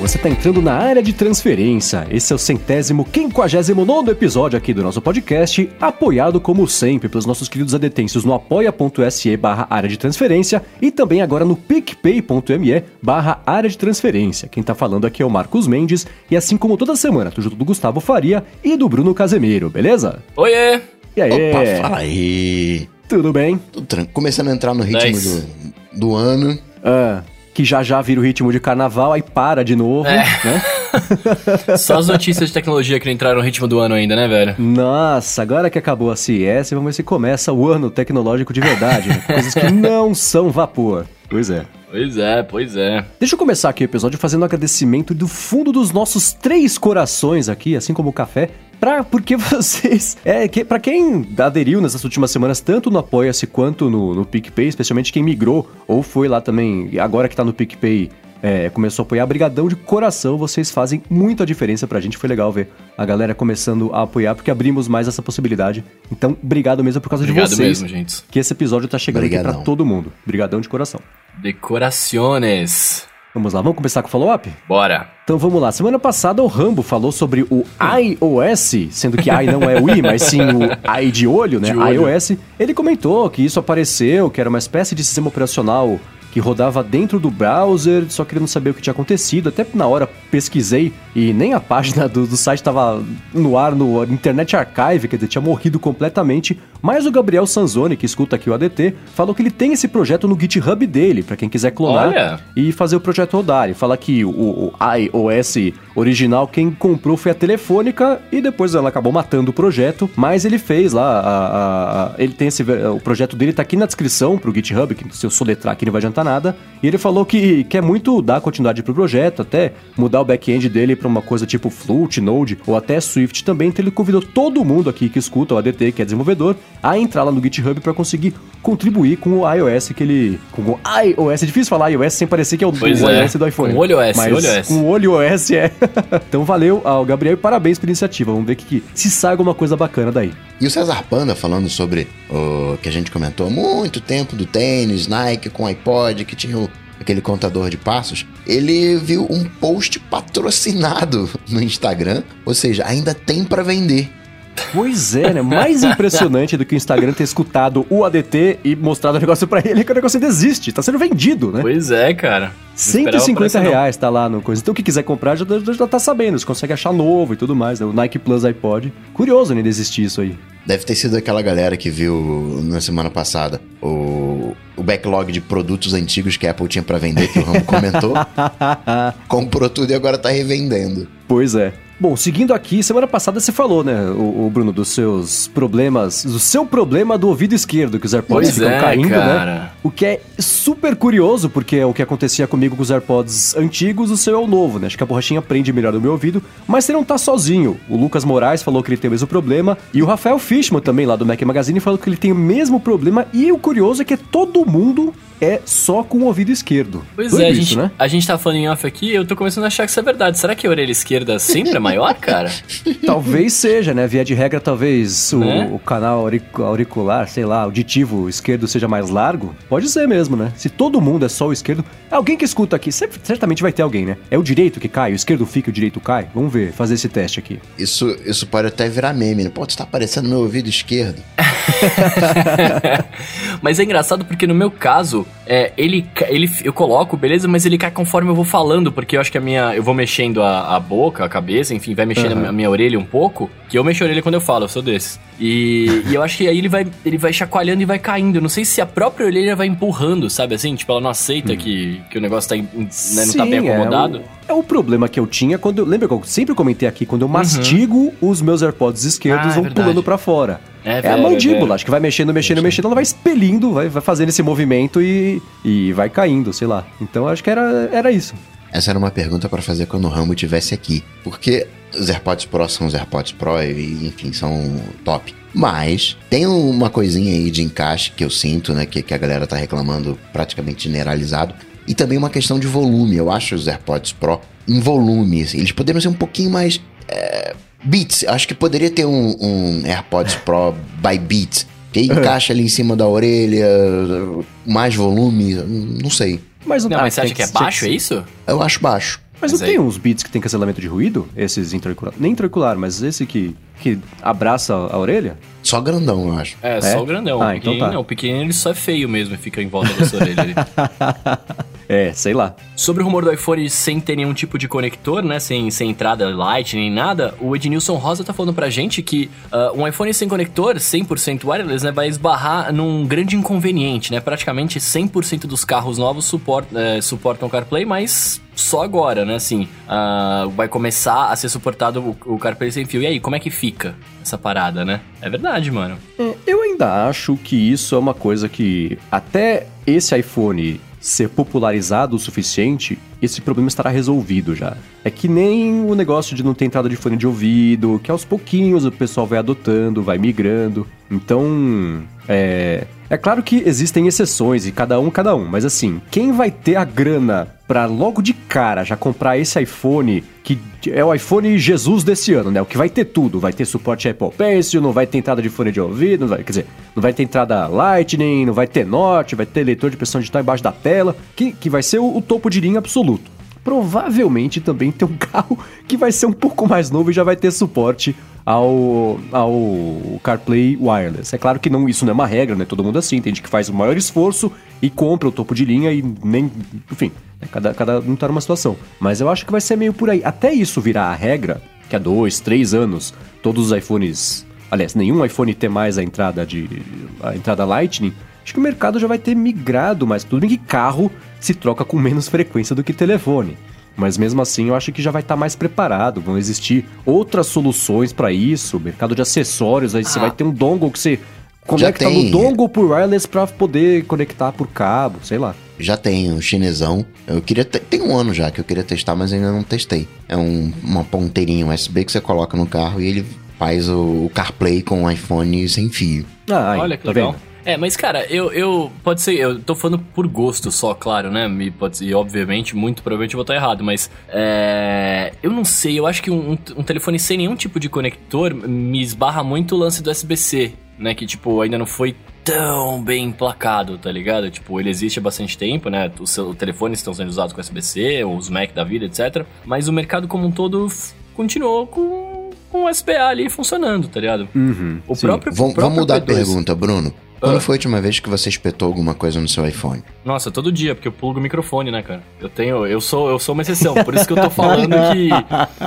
você está entrando na área de transferência. Esse é o centésimo, quinquagésimo nono episódio aqui do nosso podcast, apoiado como sempre pelos nossos queridos adetêncios no apoia.se barra área de transferência e também agora no picpay.me barra área de transferência. Quem tá falando aqui é o Marcos Mendes e assim como toda semana, tô junto do Gustavo Faria e do Bruno Casemiro, beleza? Oiê! E aí? Opa, fala aí. Tudo bem? Tudo tranquilo. Começando a entrar no ritmo Nice. do, do ano. Ah, que já já vira o ritmo de carnaval, aí para de novo, É. né? Só as notícias de tecnologia que não entraram no ritmo do ano ainda, né, velho? Nossa, agora que acabou a CES, vamos ver se começa o ano tecnológico de verdade, né? Coisas que não são vapor. Pois é. Pois é, pois é. Deixa eu começar aqui o episódio fazendo um agradecimento do fundo dos nossos três corações aqui, assim como o café, pra, porque vocês. É, que, pra quem aderiu nessas últimas semanas, tanto no Apoia-se quanto no, no PicPay, especialmente quem migrou ou foi lá também, agora que tá no PicPay. É, começou a apoiar, brigadão de coração, vocês fazem muita diferença pra gente, foi legal ver a galera começando a apoiar, porque abrimos mais essa possibilidade. Então, obrigado mesmo por causa Obrigado de vocês, mesmo, gente. que esse episódio tá chegando aqui Brigadão. pra todo mundo. Brigadão de coração. Decoraciones. Vamos lá, vamos começar com o follow-up? Bora. Então vamos lá. Semana passada o Rambo falou sobre o iOS, sendo que i não é o i, mas sim o i de olho, né? De olho. iOS. Ele comentou que isso apareceu, que era uma espécie de sistema operacional que rodava dentro do browser, só querendo saber o que tinha acontecido. Até na hora pesquisei e nem a página do, do site estava no ar no Internet Archive, quer dizer, tinha morrido completamente. Mas o Gabriel Sanzoni, que escuta aqui o ADT, falou que ele tem esse projeto no GitHub dele, para quem quiser clonar Olha. e fazer o projeto rodar. E fala que o, o iOS original, quem comprou foi a Telefônica e depois ela acabou matando o projeto, mas ele fez lá, a- a- a- ele tem esse, o projeto dele tá aqui na descrição pro GitHub, que se eu soletrar aqui não vai adiantar nada, e ele falou que quer muito dar continuidade pro projeto, até mudar o back-end dele pra uma coisa tipo Flut, Node ou até Swift também, então ele convidou todo mundo aqui que escuta o ADT, que é desenvolvedor, a entrar lá no GitHub pra conseguir contribuir com o iOS que ele... com o iOS, é difícil falar iOS sem parecer que é o, Pois o é. iOS do iPhone. Com olho OS, Mas olho OS. Com olho OS é. então valeu ao Gabriel e parabéns pela iniciativa. Vamos ver que, que se sai alguma coisa bacana daí. E o César Panda falando sobre o que a gente comentou há muito tempo do tênis, Nike com iPod, que tinha o- aquele contador de passos. Ele viu um post patrocinado no Instagram, ou seja, ainda tem pra vender. Pois é, né? Mais impressionante do que o Instagram ter escutado o ADT e mostrado o negócio pra ele é que o negócio ainda existe. Tá sendo vendido, né? Pois é, cara. Não esperava por 150 essa, não. reais tá lá no coisa. Então, quem quiser comprar já, já, já tá sabendo. Você consegue achar novo e tudo mais, né? O Nike Plus iPod. Curioso ainda existir isso aí. Deve ter sido aquela galera que viu na semana passada o, o backlog de produtos antigos que a Apple tinha pra vender, que o Rambo comentou. Comprou tudo e agora tá revendendo. Pois é. Bom, seguindo aqui, semana passada você falou, né, o, o Bruno, dos seus problemas, do seu problema do ouvido esquerdo, que os AirPods Pois ficam é, caindo, né? cara. O que é super curioso, porque é o que acontecia comigo com os AirPods antigos, o seu é o novo, né? Acho que a borrachinha prende melhor no meu ouvido, mas você não tá sozinho. O Lucas Moraes falou que ele tem o mesmo problema, e o Rafael Fishman também, lá do Mac Magazine, falou que ele tem o mesmo problema, e o curioso é que todo mundo é só com o ouvido esquerdo. Pois Doido é, a isso, gente, né? a gente tá falando em off aqui eu tô começando a achar que isso é verdade. Será que a orelha esquerda sempre é maior, cara? Talvez seja, né? Via de regra, talvez o, Né? o canal auric- auricular, sei lá, auditivo esquerdo seja mais largo. Pode ser mesmo, né? Se todo mundo é só o esquerdo. Alguém que escuta aqui, cer- certamente vai ter alguém, né? É o direito que cai, o esquerdo fica, o direito cai. Vamos ver, fazer esse teste aqui. Isso, isso pode até virar meme, né? Pô, tu tá aparecendo no meu ouvido esquerdo. mas é engraçado porque no meu caso, é, ele, ele, eu coloco, beleza, mas ele cai conforme eu vou falando, porque eu acho que a minha. Eu vou mexendo a, a boca, a cabeça, enfim, vai mexendo Aham. a minha orelha um pouco. Que eu mexo a orelha quando eu falo, eu sou desses. E, e eu acho que aí ele vai, ele vai chacoalhando e vai caindo. Eu Não sei se a própria orelha vai empurrando, sabe assim? Tipo, ela não aceita que, que o negócio tá, né, não tá bem Hum. Sim, é acomodado. o- É o, problema que eu tinha quando. eu- Lembra que eu sempre comentei aqui? Quando eu mastigo, os meus AirPods esquerdos Uhum. Ah, é vão verdade. pulando pra fora. É, É, a velho, mandíbula, acho que vai mexendo, mexendo, mexendo, ela vai expelindo, vai, vai fazendo esse movimento e, e vai caindo, sei lá. Então acho que era, era isso. Essa era uma pergunta pra fazer quando o Rambo estivesse aqui. Porque os AirPods Pro são os AirPods Pro e, enfim, são top. Mas tem uma coisinha aí de encaixe que eu sinto, né? Que, que a galera tá reclamando praticamente generalizado. E também uma questão de volume. Eu acho os AirPods Pro em volume. assim, Eles poderiam ser um pouquinho mais. É, Beats. Acho que poderia ter um, um AirPods Pro by Beats. Que encaixa ali em cima da orelha, mais volume, não sei. Mas Não, ah, mas você acha que é baixo, é isso? Eu acho baixo. Mas, Mas não aí- tem uns beats que tem cancelamento de ruído? Esses intraocular. Nem intraocular, mas esse que, que abraça a orelha? Só grandão, eu acho. É, É? só o grandão. Ah, o então tá. não. O pequenininho ele só é feio mesmo e fica em volta da sua orelha ali. É, sei lá. Sobre o rumor do iPhone sem ter nenhum tipo de conector, né? Sem, sem entrada Lightning nem nada, o Ednilson Rosa tá falando pra gente que ah, um iPhone sem conector, 100% wireless, né? Vai esbarrar num grande inconveniente, né? Praticamente 100% dos carros novos suport, eh, suportam CarPlay, mas só agora, né? Assim, ah, vai começar a ser suportado o, o CarPlay sem fio. E aí, como é que fica essa parada, né? É verdade, mano. É, Eu ainda acho que isso é uma coisa que, até esse iPhone ser popularizado o suficiente, esse problema estará resolvido já. É que nem o negócio de não ter entrada de fone de ouvido, que aos pouquinhos o pessoal vai adotando, vai migrando. Então, é. É claro que existem exceções e cada um, cada um, mas assim, quem vai ter a grana pra logo de cara já comprar esse iPhone, que é o iPhone Jesus desse ano, né? O que vai ter tudo, vai ter suporte Apple Pencil, não vai ter entrada de fone de ouvido, vai, quer dizer, não vai ter entrada Lightning, não vai ter Note, vai ter leitor de pressão digital embaixo da tela, que, que vai ser o, o topo de linha absoluto. Provavelmente também tem um carro que vai ser um pouco mais novo e já vai ter suporte ao, ao CarPlay Wireless. É claro que não, isso não é uma regra, né? Todo mundo é assim, tem gente que faz o maior esforço e compra o topo de linha e nem. Enfim, né? cada, cada um tá numa situação. Mas eu acho que vai ser meio por aí. Até isso virar a regra, que há dois, três anos, todos os iPhones. Aliás, nenhum iPhone ter mais a entrada de. a entrada Lightning. Acho que o mercado já vai ter migrado, mas tudo bem que carro se troca com menos frequência do que telefone. Mas mesmo assim, eu acho que já vai estar mais preparado. Vão existir outras soluções para isso, mercado de acessórios. Aí você Ah. vai ter um dongle que você conecta tem. no dongle por wireless para poder conectar por cabo, sei lá. Já tem um chinesão. Eu queria. te- Tem um ano já que eu queria testar, mas ainda não testei. É um, uma ponteirinha USB que você coloca no carro e ele faz o, o CarPlay com o iPhone sem fio. Ah, aí, Olha que tá legal. vendo? É, mas cara, eu, eu. Pode ser, eu tô falando por gosto só, claro, né? E, pode ser, e obviamente, muito provavelmente eu vou estar errado, mas. É, eu não sei, eu acho que um, um- telefone sem nenhum tipo de conector me esbarra muito o lance do USB-C, né? Que, tipo, ainda não foi tão bem emplacado, tá ligado? Tipo, ele existe há bastante tempo, né? Os telefones estão sendo usados com USB-C, os Mac da vida, etc. Mas o mercado como um todo continuou com, com o SPA ali funcionando, tá ligado? Uhum, O próprio. Vamos, o próprio vamos mudar a P2. pergunta, Bruno. Quando Ah. foi a última vez que você espetou alguma coisa no seu iPhone? Nossa, todo dia, porque eu plugo o microfone, né, cara? Eu tenho, eu sou, eu sou uma exceção, por isso que eu tô falando que,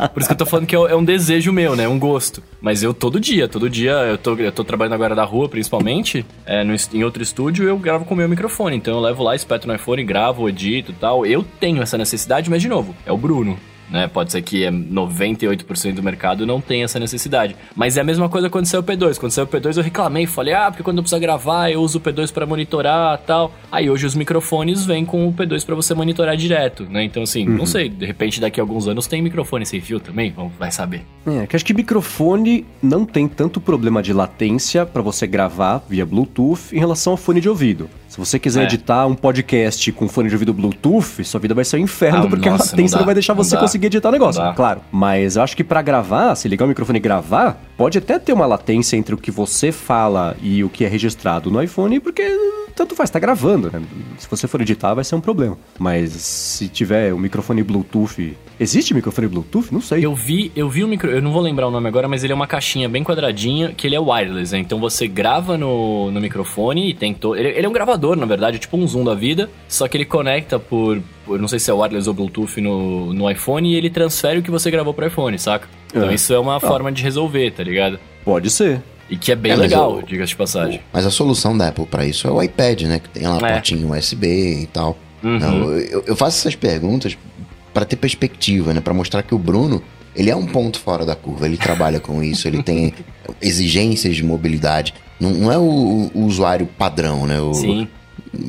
por isso que eu tô falando que é é um desejo meu, né, é um gosto. Mas eu todo dia, todo dia, eu tô, eu tô trabalhando agora da rua, principalmente, é, no, em outro estúdio, eu gravo com o meu microfone, então eu levo lá, espeto no iPhone, gravo, edito e tal. Eu tenho essa necessidade, mas de novo, é o Bruno. Né? Pode ser que é 98% do mercado não tenha essa necessidade. Mas é a mesma coisa quando saiu o P2. Quando saiu o P2 eu reclamei, falei, ah, porque quando eu precisar gravar eu uso o P2 pra monitorar tal. Aí hoje os microfones vêm com o P2 pra você monitorar direto, né? Então assim, não sei, de repente daqui a alguns anos tem microfone sem fio também, vamos, vai saber. É, que acho que microfone não tem tanto problema de latência pra você gravar via Bluetooth em relação ao fone de ouvido. Se você quiser É. editar um podcast com fone de ouvido Bluetooth, sua vida vai ser um inferno, Ah, porque nossa, a latência não não, vai deixar não você dá. conseguir editar o negócio, claro. Mas eu acho que pra gravar, se ligar o microfone e gravar, pode até ter uma latência entre o que você fala e o que é registrado no iPhone, porque tanto faz, tá gravando, né? Se você for editar, vai ser um problema. Mas se tiver um microfone Bluetooth. Existe microfone Bluetooth? Não sei. Eu vi, eu vi o micro, eu não vou lembrar o nome agora, mas ele é uma caixinha bem quadradinha, que ele é wireless, né? Então você grava no, no microfone e tem to... ele, ele é um gravador, na verdade, tipo um zoom da vida, só que ele conecta por, por não sei se é wireless ou Bluetooth no, no iPhone e ele transfere o que você gravou pro iPhone, saca? Então É. isso é uma forma de resolver, tá ligado? Pode ser. E que é bem É, legal, diga-se de passagem. Mas a solução da Apple pra isso é o iPad, né? Que tem lá a É. portinha USB e tal. Uhum. Não, eu, eu faço essas perguntas pra ter perspectiva, né? Pra mostrar que o bruno ele é um ponto fora da curva. Ele trabalha com isso, ele tem exigências de mobilidade. Não, não é o, o usuário padrão, né? O, Sim.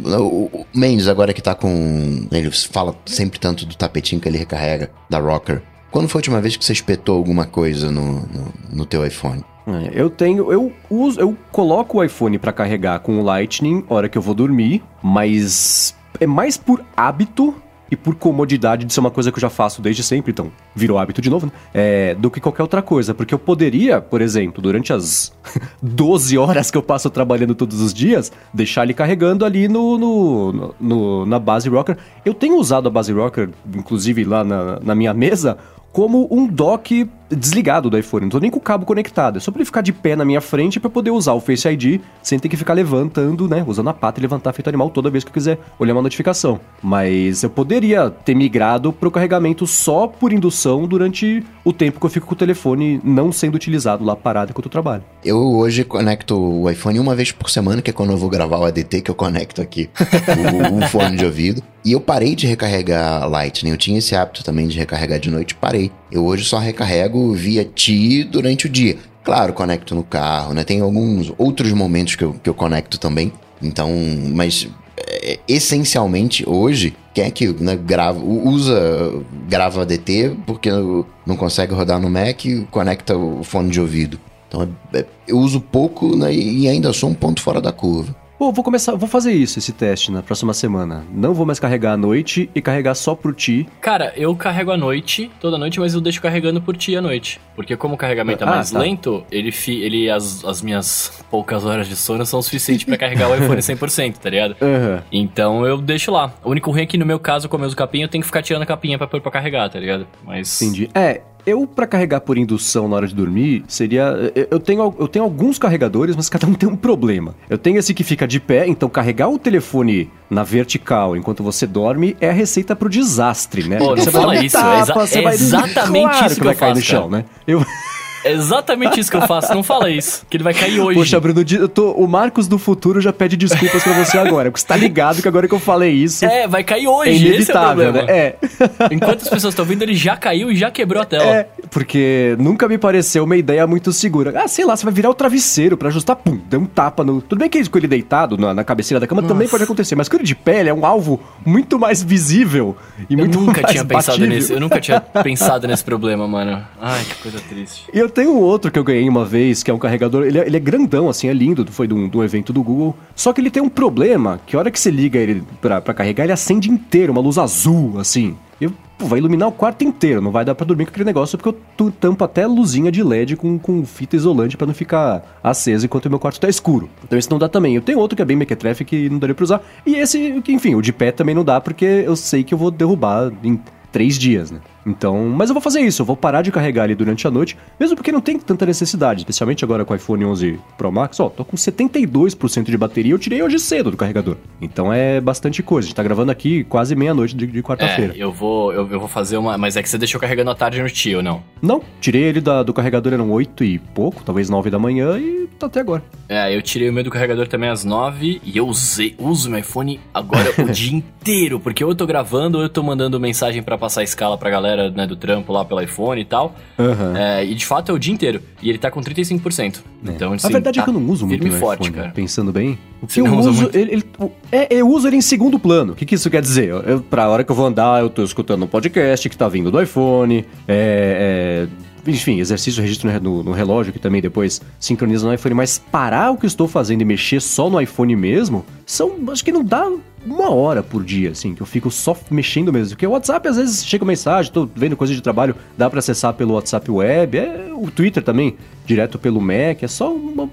O, o Mendes, agora que tá com. Ele fala sempre tanto do tapetinho que ele recarrega da Rocker. Quando foi a última vez que você espetou alguma coisa no, no, no teu iPhone? É, Eu tenho, eu uso, eu coloco o iPhone pra carregar com o Lightning hora que eu vou dormir, mas é mais por hábito e e por comodidade de ser uma coisa que eu já faço desde sempre, então virou hábito de novo, né? É, do que qualquer outra coisa. Porque eu poderia, por exemplo, durante as 12 horas que eu passo trabalhando todos os dias, deixar ele carregando ali no, no, no na base rocker. Eu tenho usado a base rocker, inclusive lá na, na minha mesa, como um dock desligado do iPhone. Não tô nem com o cabo conectado. É só pra ele ficar de pé na minha frente para poder usar o Face ID sem ter que ficar levantando, né? Usando a pata e levantar feito animal toda vez que eu quiser olhar uma notificação. Mas eu poderia ter migrado pro carregamento só por indução durante o tempo que eu fico com o telefone não sendo utilizado lá parado enquanto eu trabalho. Eu hoje conecto o iPhone uma vez por semana, que é quando eu vou gravar o ADT, que eu conecto aqui o, o fone de ouvido. E eu parei de recarregar Lightning. Eu tinha esse hábito também de recarregar de noite, parei. Eu hoje só recarrego via Ti durante o dia. Claro, conecto no carro, né? Tem alguns outros momentos que eu, que eu conecto também. Então, mas é, essencialmente hoje, quem é que né, grava, usa, grava DT porque não consegue rodar no Mac e conecta o fone de ouvido. Então é, é, eu uso pouco né, e ainda sou um ponto fora da curva. Pô, vou começar, vou fazer isso, esse teste na próxima semana. Não vou mais carregar à noite e carregar só por ti. Cara, eu carrego à noite, toda noite, mas eu deixo carregando por ti à noite. Porque como o carregamento é ah, mais tá. lento, ele, fi, ele as, as minhas poucas horas de sono são o suficiente para carregar o iPhone 100%, tá ligado? Uhum. Então eu deixo lá. O único ruim é que no meu caso, como eu uso capinha, eu tenho que ficar tirando a capinha pra, pra carregar, tá ligado? Mas... Entendi. É, eu, para carregar por indução na hora de dormir, seria. Eu tenho, eu tenho alguns carregadores, mas cada um tem um problema. Eu tenho esse que fica de pé, então carregar o telefone na vertical enquanto você dorme é a receita pro desastre, né? Pô, você vai fala isso, tapa, é, exa é exatamente claro isso que, que vai cair no chão, né? Eu. É exatamente isso que eu faço. Não fala isso. Que ele vai cair hoje. Poxa, Bruno, eu tô, o Marcos do futuro já pede desculpas pra você agora. Porque você tá ligado que agora que eu falei isso. É, vai cair hoje. É inevitável, é né? É. Enquanto as pessoas estão vendo, ele já caiu e já quebrou a tela. É, porque nunca me pareceu uma ideia muito segura. Ah, sei lá, você vai virar o travesseiro pra ajustar, pum, deu um tapa no. Tudo bem que com ele deitado na, na cabeceira da cama Nossa. também pode acontecer, mas com ele de pé, ele é um alvo muito mais visível e eu muito nunca mais tinha batível. pensado nesse. Eu nunca tinha pensado nesse problema, mano. Ai, que coisa triste. E eu tenho um outro que eu ganhei uma vez, que é um carregador. Ele é, ele é grandão, assim, é lindo. Foi de um, de um, evento do Google. Só que ele tem um problema: que a hora que você liga ele pra, pra carregar, ele acende inteiro, uma luz azul, assim. E pô, vai iluminar o quarto inteiro. Não vai dar pra dormir com aquele negócio, porque eu tampo até luzinha de LED com, com fita isolante para não ficar aceso enquanto o meu quarto tá escuro. Então esse não dá também. Eu tenho outro que é bem mequetrefe que não daria pra usar. E esse, enfim, o de pé também não dá, porque eu sei que eu vou derrubar em três dias, né? Então, mas eu vou fazer isso, eu vou parar de carregar ele durante a noite, mesmo porque não tem tanta necessidade, especialmente agora com o iPhone 11 Pro Max, ó, tô com 72% de bateria, eu tirei hoje cedo do carregador. Então é bastante coisa, a gente tá gravando aqui quase meia-noite de, de quarta-feira. É, eu vou, eu, eu, vou fazer uma, mas é que você deixou carregando à tarde no tio, não? Não, tirei ele da, do carregador, eram 8 e pouco, talvez 9 da manhã e tá até agora. É, eu tirei o meu do carregador também às 9 e eu usei, uso meu iPhone agora o dia inteiro, porque ou eu tô gravando ou eu tô mandando mensagem para passar a escala pra galera, né, do trampo lá pelo iPhone e tal. Uhum. É, e de fato é o dia inteiro. E ele tá com 35%. É. Então, assim, A verdade tá é que eu não uso muito o forte, iPhone, cara. Pensando bem. O que eu uso, ele, ele, é, eu uso ele em segundo plano. O que, que isso quer dizer? Eu, pra hora que eu vou andar, eu tô escutando um podcast que tá vindo do iPhone. É, é enfim, exercício registro no, no, relógio, que também depois sincroniza no iPhone, mas parar o que eu estou fazendo e mexer só no iPhone mesmo, são, acho que não dá uma hora por dia, assim, que eu fico só mexendo mesmo. Porque o WhatsApp, às vezes, chega mensagem, tô vendo coisa de trabalho, dá para acessar pelo WhatsApp Web, é o Twitter também, direto pelo Mac, é só uma,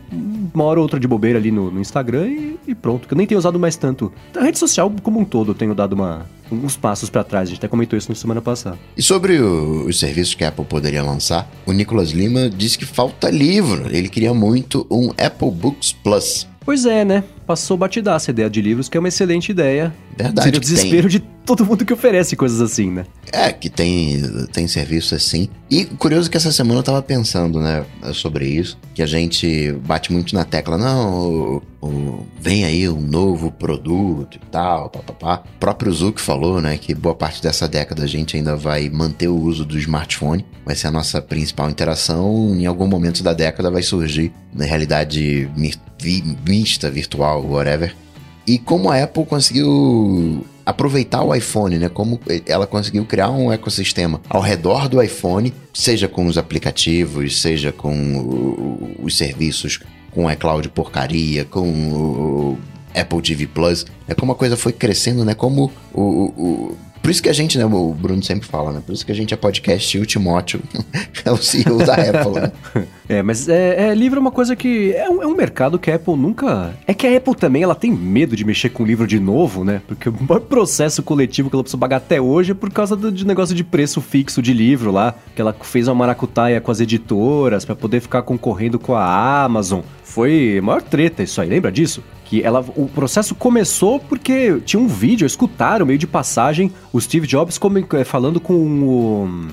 uma hora ou outra de bobeira ali no, no Instagram e, e, pronto. Que eu nem tenho usado mais tanto. A rede social, como um todo, eu tenho dado uma, uns passos para trás. A gente até comentou isso na semana passada. E sobre o, os serviços que a Apple poderia lançar, o Nicolas Lima disse que falta livro. Ele queria muito um Apple Books Plus. Pois é, né? Passou batidaça a ideia de livros, que é uma excelente ideia. Verdade. Seria o desespero tem. de todo mundo que oferece coisas assim, né? É, que tem, tem serviço assim. E curioso que essa semana eu tava pensando, né, sobre isso, que a gente bate muito na tecla, não, o, o, vem aí um novo produto e tal, papapá. O próprio Zuck falou, né, que boa parte dessa década a gente ainda vai manter o uso do smartphone, vai ser a nossa principal interação, em algum momento da década vai surgir na realidade mista, virtual, whatever. E como a Apple conseguiu aproveitar o iPhone, né? Como ela conseguiu criar um ecossistema ao redor do iPhone, seja com os aplicativos, seja com os serviços, com a iCloud porcaria, com o Apple TV Plus. É como a coisa foi crescendo, né? Como o, o Por isso que a gente, né, o Bruno sempre fala, né? Por isso que a gente é podcast e o Timóteo é o CEO da Apple, né? É, mas é, é, livro é uma coisa que é um, é um, mercado que a Apple nunca. É que a Apple também ela tem medo de mexer com livro de novo, né? Porque o maior processo coletivo que ela precisa pagar até hoje é por causa do de negócio de preço fixo de livro lá, que ela fez uma maracutaia com as editoras para poder ficar concorrendo com a Amazon. Foi maior treta isso aí, lembra disso? Que ela, o processo começou porque tinha um vídeo, escutaram meio de passagem o Steve Jobs é, falando com o.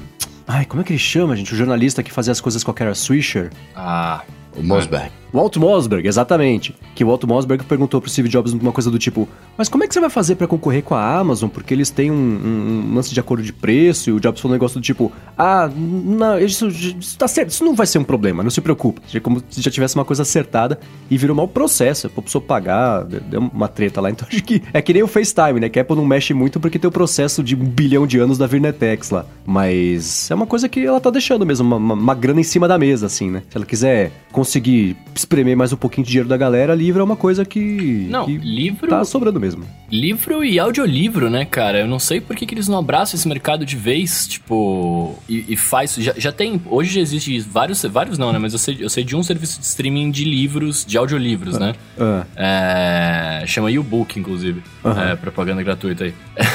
Ai, como é que ele chama, gente? O jornalista que fazia as coisas com a Kara Swisher. Ah, o Mosberg. Walt Mosberg, exatamente. Que o Walt Mosberg perguntou pro Steve Jobs uma coisa do tipo: Mas como é que você vai fazer para concorrer com a Amazon? Porque eles têm um, um, um, lance de acordo de preço. E o Jobs falou um negócio do tipo: Ah, não, isso, isso tá certo, isso não vai ser um problema, não se preocupe. Como se já tivesse uma coisa acertada e virou mau processo. A pessoa pagar, deu uma treta lá. Então acho que é que nem o FaceTime, né? Que a Apple não mexe muito porque tem o processo de um bilhão de anos da Virnetex lá. Mas é uma coisa que ela tá deixando mesmo, uma, uma, uma grana em cima da mesa, assim, né? Se ela quiser conseguir espremer mais um pouquinho de dinheiro da galera, livro é uma coisa que. Não, que livro. Tá sobrando mesmo. Livro e audiolivro, né, cara? Eu não sei por que, que eles não abraçam esse mercado de vez, tipo. E, e faz. Já, já tem. Hoje já existe vários. Vários não, né? Mas eu sei, eu sei de um serviço de streaming de livros, de audiolivros, ah, né? Ah. É, chama U-Book, inclusive. É, propaganda gratuita aí.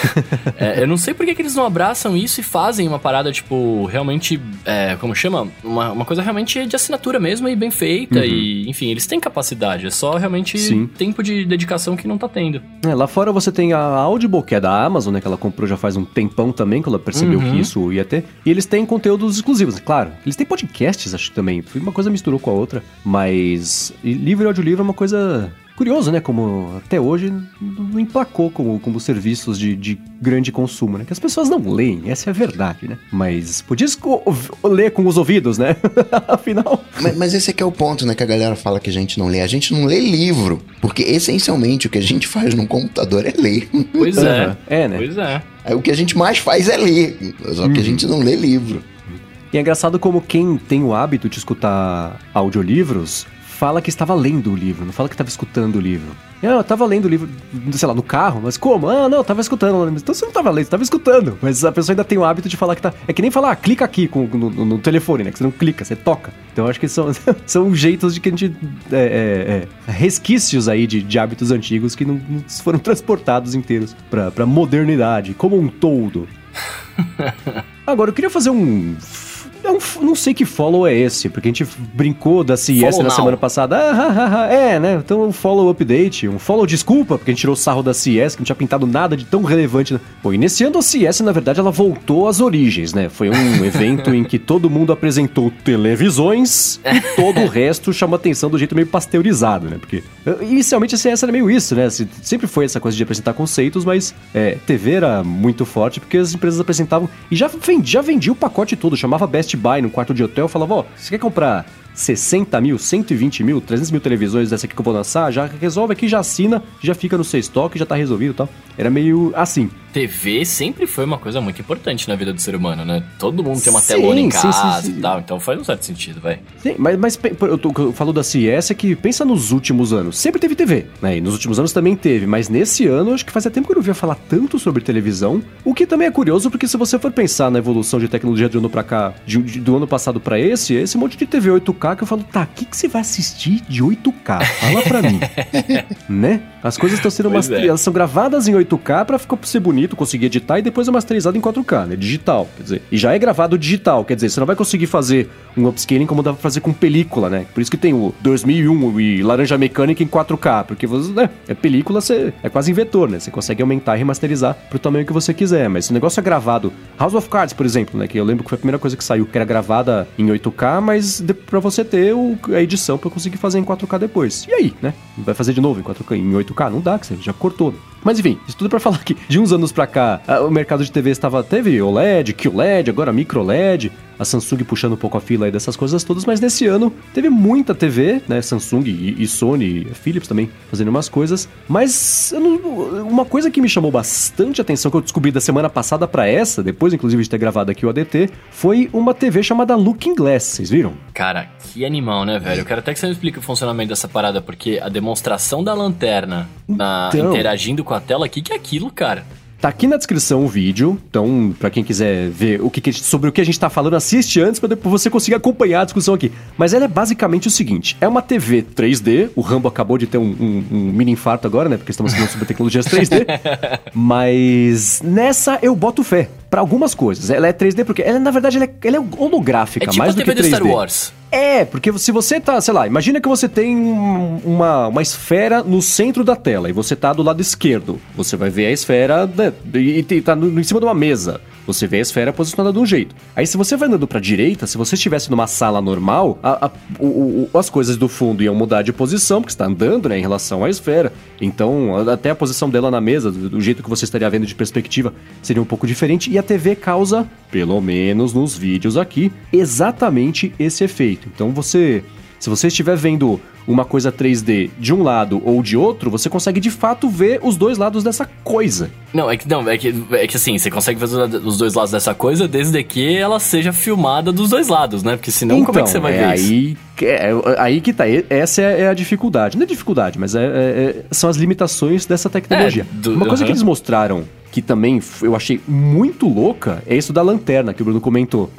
é, eu não sei por que, que eles não abraçam isso e fazem uma parada, tipo, realmente. É, como chama? Uma, uma coisa realmente de assinatura mesmo e bem feita. Uhum. E, enfim, eles têm capacidade. É só realmente Sim. tempo de dedicação que não tá tendo. É, lá fora você tem a Audible, que é da Amazon, né? Que ela comprou já faz um tempão também, que ela percebeu uhum. que isso ia ter. E eles têm conteúdos exclusivos, claro. Eles têm podcasts, acho que também. Uma coisa misturou com a outra. Mas livro e audiolivro é uma coisa Curioso, né? Como até hoje não emplacou como, como serviços de, de grande consumo, né? Que as pessoas não leem, essa é a verdade, né? Mas podia ler com os ouvidos, né? Afinal. Mas, mas, esse aqui é o ponto, né? Que a galera fala que a gente não lê. A gente não lê livro. Porque essencialmente o que a gente faz no computador é ler. Pois é. é, né? Pois é. Aí, o que a gente mais faz é ler. Só que a uhum. gente não lê livro. E é engraçado como quem tem o hábito de escutar audiolivros fala que estava lendo o livro, não fala que estava escutando o livro. Eu estava lendo o livro, sei lá, no carro, mas como? Ah, não, estava escutando. Então você não estava lendo, você estava escutando. Mas a pessoa ainda tem o hábito de falar que tá. É que nem falar, ah, clica aqui com, no, no, telefone, né? Que você não clica, você toca. Então eu acho que são, são jeitos de que a gente. É, é, é, resquícios aí de, de hábitos antigos que não, não foram transportados inteiros para pra modernidade, como um todo. Agora, eu queria fazer um eu não sei que follow é esse, porque a gente brincou da CES follow na now. semana passada. Ah, é, né? Então um follow update, um follow desculpa, porque a gente tirou o sarro da CES, que não tinha pintado nada de tão relevante. Bom, iniciando a CES, na verdade, ela voltou às origens, né? Foi um evento em que todo mundo apresentou televisões e todo o resto chamou atenção do jeito meio pasteurizado, né? Porque inicialmente a CES era meio isso, né? Sempre foi essa coisa de apresentar conceitos, mas é, TV era muito forte porque as empresas apresentavam e já vendia, já vendia o pacote todo, chamava Best Buy, num quarto de hotel, falava, ó, oh, você quer comprar 60 mil, 120 mil, 300 mil televisões dessa aqui que eu vou lançar, já resolve aqui, já assina, já fica no seu estoque, já tá resolvido e tal. Era meio assim. TV sempre foi uma coisa muito importante na vida do ser humano, né? Todo mundo tem uma sim, telona em casa sim, sim, e tal, então faz um certo sentido, vai. Sim, mas, mas eu, tô, eu falo da CS é que pensa nos últimos anos. Sempre teve TV, né? E nos últimos anos também teve, mas nesse ano acho que fazia tempo que eu não via falar tanto sobre televisão, o que também é curioso porque se você for pensar na evolução de tecnologia de ano para cá, de, de, do ano passado para esse, esse monte de TV 8K que eu falo, tá, o que, que você vai assistir de 8K? Fala pra mim. né? As coisas estão sendo umas, é. elas são gravadas em 8K para ficar ser bonito, conseguir editar e depois é masterizado em 4K, né? Digital, quer dizer. E já é gravado digital, quer dizer, você não vai conseguir fazer um upscaling como dá pra fazer com película, né? Por isso que tem o 2001 e Laranja Mecânica em 4K, porque você, né, é película, você é quase em vetor, né? Você consegue aumentar e remasterizar pro tamanho que você quiser, mas se o negócio é gravado, House of Cards, por exemplo, né, que eu lembro que foi a primeira coisa que saiu, que era gravada em 8K, mas para você ter o, a edição para conseguir fazer em 4K depois. E aí, né? Vai fazer de novo em 4K, em 8K? Não dá, que você já cortou. Mas enfim, isso tudo para falar que de uns anos para cá, o mercado de TV estava teve OLED, QLED, agora micro LED, a Samsung puxando um pouco a fila aí dessas coisas todas, mas nesse ano teve muita TV, né? Samsung e, e Sony, e Philips também fazendo umas coisas. Mas não, uma coisa que me chamou bastante atenção que eu descobri da semana passada para essa, depois inclusive de ter gravado aqui o ADT, foi uma TV chamada Looking Glass. Vocês viram? Cara, que animal, né, velho? Eu quero até que você me explique o funcionamento dessa parada, porque a demonstração da lanterna na, então... interagindo com a tela, o que, que é aquilo, cara? Tá aqui na descrição o vídeo, então para quem quiser ver o que, que, sobre o que a gente tá falando, assiste antes para depois você conseguir acompanhar a discussão aqui. Mas ela é basicamente o seguinte: é uma TV 3D. O Rambo acabou de ter um, um, um mini infarto agora, né? Porque estamos falando sobre tecnologias 3D. mas nessa eu boto fé para algumas coisas. Ela é 3D porque, ela, na verdade, ela é, ela é holográfica, É tipo mais do que do 3D. Star Wars. É, porque se você tá, sei lá, imagina que você tem um- uma, uma esfera no centro da tela e você tá do lado esquerdo. Você vai ver a esfera né, e, e tá no, em cima de uma mesa. Você vê a esfera posicionada de um jeito. Aí se você vai andando pra direita, se você estivesse numa sala normal, a- a- o- o- as coisas do fundo iam mudar de posição, porque você tá andando, né, em relação à esfera. Então, até a posição dela na mesa, do, do jeito que você estaria vendo de perspectiva, seria um pouco diferente. E a TV causa, pelo menos nos vídeos aqui, exatamente esse efeito. Então você. Se você estiver vendo uma coisa 3D de um lado ou de outro, você consegue de fato ver os dois lados dessa coisa. Não, é que não, é que, é que assim, você consegue fazer os dois lados dessa coisa desde que ela seja filmada dos dois lados, né? Porque senão como é que você vai é ver isso? aí, que- é, aí que tá. Essa é, é a dificuldade. Não é dificuldade, mas é- é- é- são as limitações dessa tecnologia. É, do- Uma coisa que eles mostraram que também eu achei muito louca é isso da lanterna que o Bruno comentou.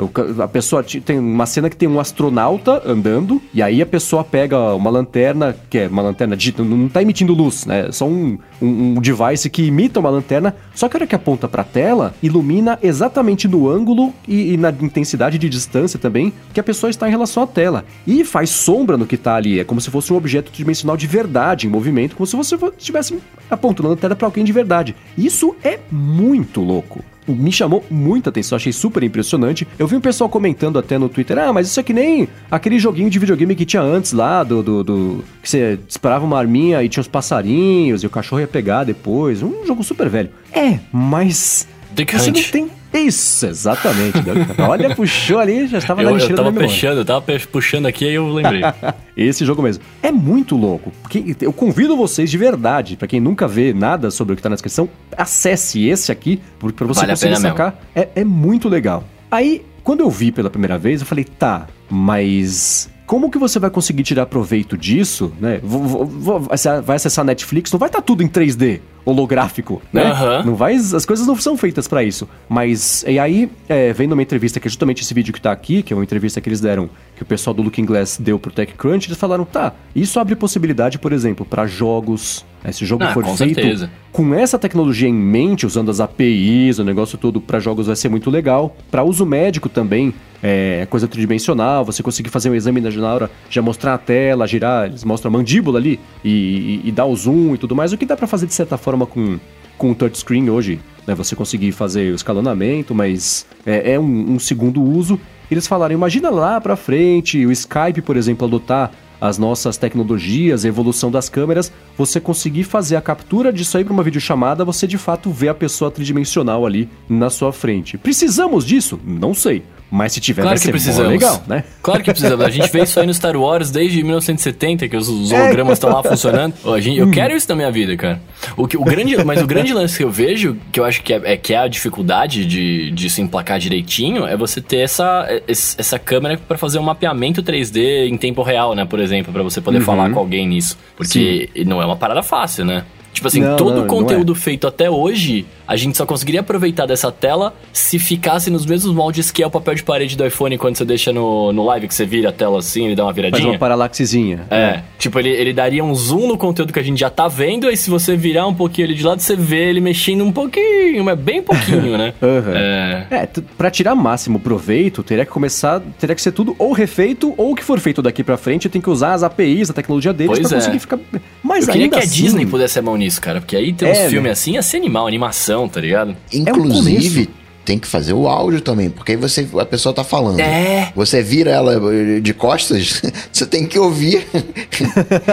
A pessoa tem uma cena que tem um astronauta andando e aí a pessoa pega uma lanterna que é uma lanterna de não- tá emitindo luz, né? É só um, um, um device que imita uma lanterna. Só que a hora que aponta pra tela ilumina exatamente no ângulo e, e na intensidade de distância também que a pessoa está em relação à tela e faz sombra no que tá ali. É como se fosse um objeto dimensional de verdade em movimento, como se você estivesse apontando a lanterna pra alguém de verdade. Isso é muito louco. Me chamou muita atenção, achei super impressionante. Eu vi um pessoal comentando até no Twitter: ah, mas isso é que nem aquele joguinho de videogame que tinha antes lá, do. do, do- que você disparava uma arminha e tinha os passarinhos e o cachorro ia pegar depois. Um jogo super velho. É, mas. Duck Você não tem. Isso, exatamente. Olha, puxou ali, já estava Eu, na eu lixeira tava da memória. puxando, eu tava puxando aqui aí eu lembrei. Esse jogo mesmo. É muito louco. Porque eu convido vocês de verdade, pra quem nunca vê nada sobre o que tá na descrição, acesse esse aqui, porque pra você Vale conseguir sacar, é, é muito legal. Aí, quando eu vi pela primeira vez, eu falei, tá, mas como que você vai conseguir tirar proveito disso, né? Vai acessar- vai acessar Netflix, não vai estar tudo em 3D, holográfico, né? Aham. Não vai, as coisas não são feitas pra isso. Mas, e aí, é, vendo uma entrevista, que é justamente esse vídeo que tá aqui, que é uma entrevista que eles deram, que o pessoal do Looking Glass deu pro TechCrunch, eles falaram, tá, isso abre possibilidade, por exemplo, pra jogos. né, Se o jogo Ah, for com feito certeza. com essa tecnologia em mente, usando as APIs, o negócio todo pra jogos vai ser muito legal. Pra uso médico também, é coisa tridimensional, você conseguir fazer um exame na hora, já mostrar a tela, girar, eles mostram a mandíbula ali e, e, e dar o zoom e tudo mais. O que dá pra fazer de certa forma com, com o touchscreen hoje, né? Você conseguir fazer o escalonamento, mas é, é um, um segundo uso. Eles falaram, imagina lá pra frente, o Skype, por exemplo, adotar as nossas tecnologias, a evolução das câmeras, você conseguir fazer a captura disso aí para uma videochamada, você de fato vê a pessoa tridimensional ali na sua frente. Precisamos disso? Não sei. Mas se tiver, Claro vai que ser precisamos. legal, né? Claro que precisamos. A gente vê isso aí no Star Wars desde 1970, que os, os É. hologramas estão lá funcionando. A gente- Hum. eu quero isso na minha vida, cara. O, que, o grande, mas o grande lance que eu vejo, que eu acho que é, é que é a dificuldade de, de se emplacar direitinho, é você ter essa, essa câmera para fazer um mapeamento 3D em tempo real, né? Por exemplo, para você Uhum. poder falar com alguém nisso. Porque não é uma parada fácil, né? Tipo assim, Não, todo não, o não conteúdo feito até hoje, a gente só conseguiria aproveitar dessa tela se ficasse nos mesmos moldes que é o papel de parede do iPhone quando você deixa no, no live, que você vira a tela assim, ele dá uma Faz viradinha. uma paralaxezinha. É, tipo, ele, ele daria um zoom no conteúdo que a gente já tá vendo, e se você virar um pouquinho ele de lado, você vê ele mexendo um pouquinho, mas bem pouquinho, né? Aham. É. É, pra tirar máximo proveito, teria que começar, teria que ser tudo ou refeito, ou o que for feito daqui pra frente, tem que usar as APIs, a tecnologia deles Pois pra é. conseguir ficar... Mas Eu queria que a assim, Disney pudesse a mão nisso, cara, porque aí tem É, uns né? filmes assim, ia ser animal, animação, tá ligado? Inclusive, tem que fazer o áudio também, porque aí você, a pessoa tá falando. É. Você vira ela de costas, você tem que ouvir.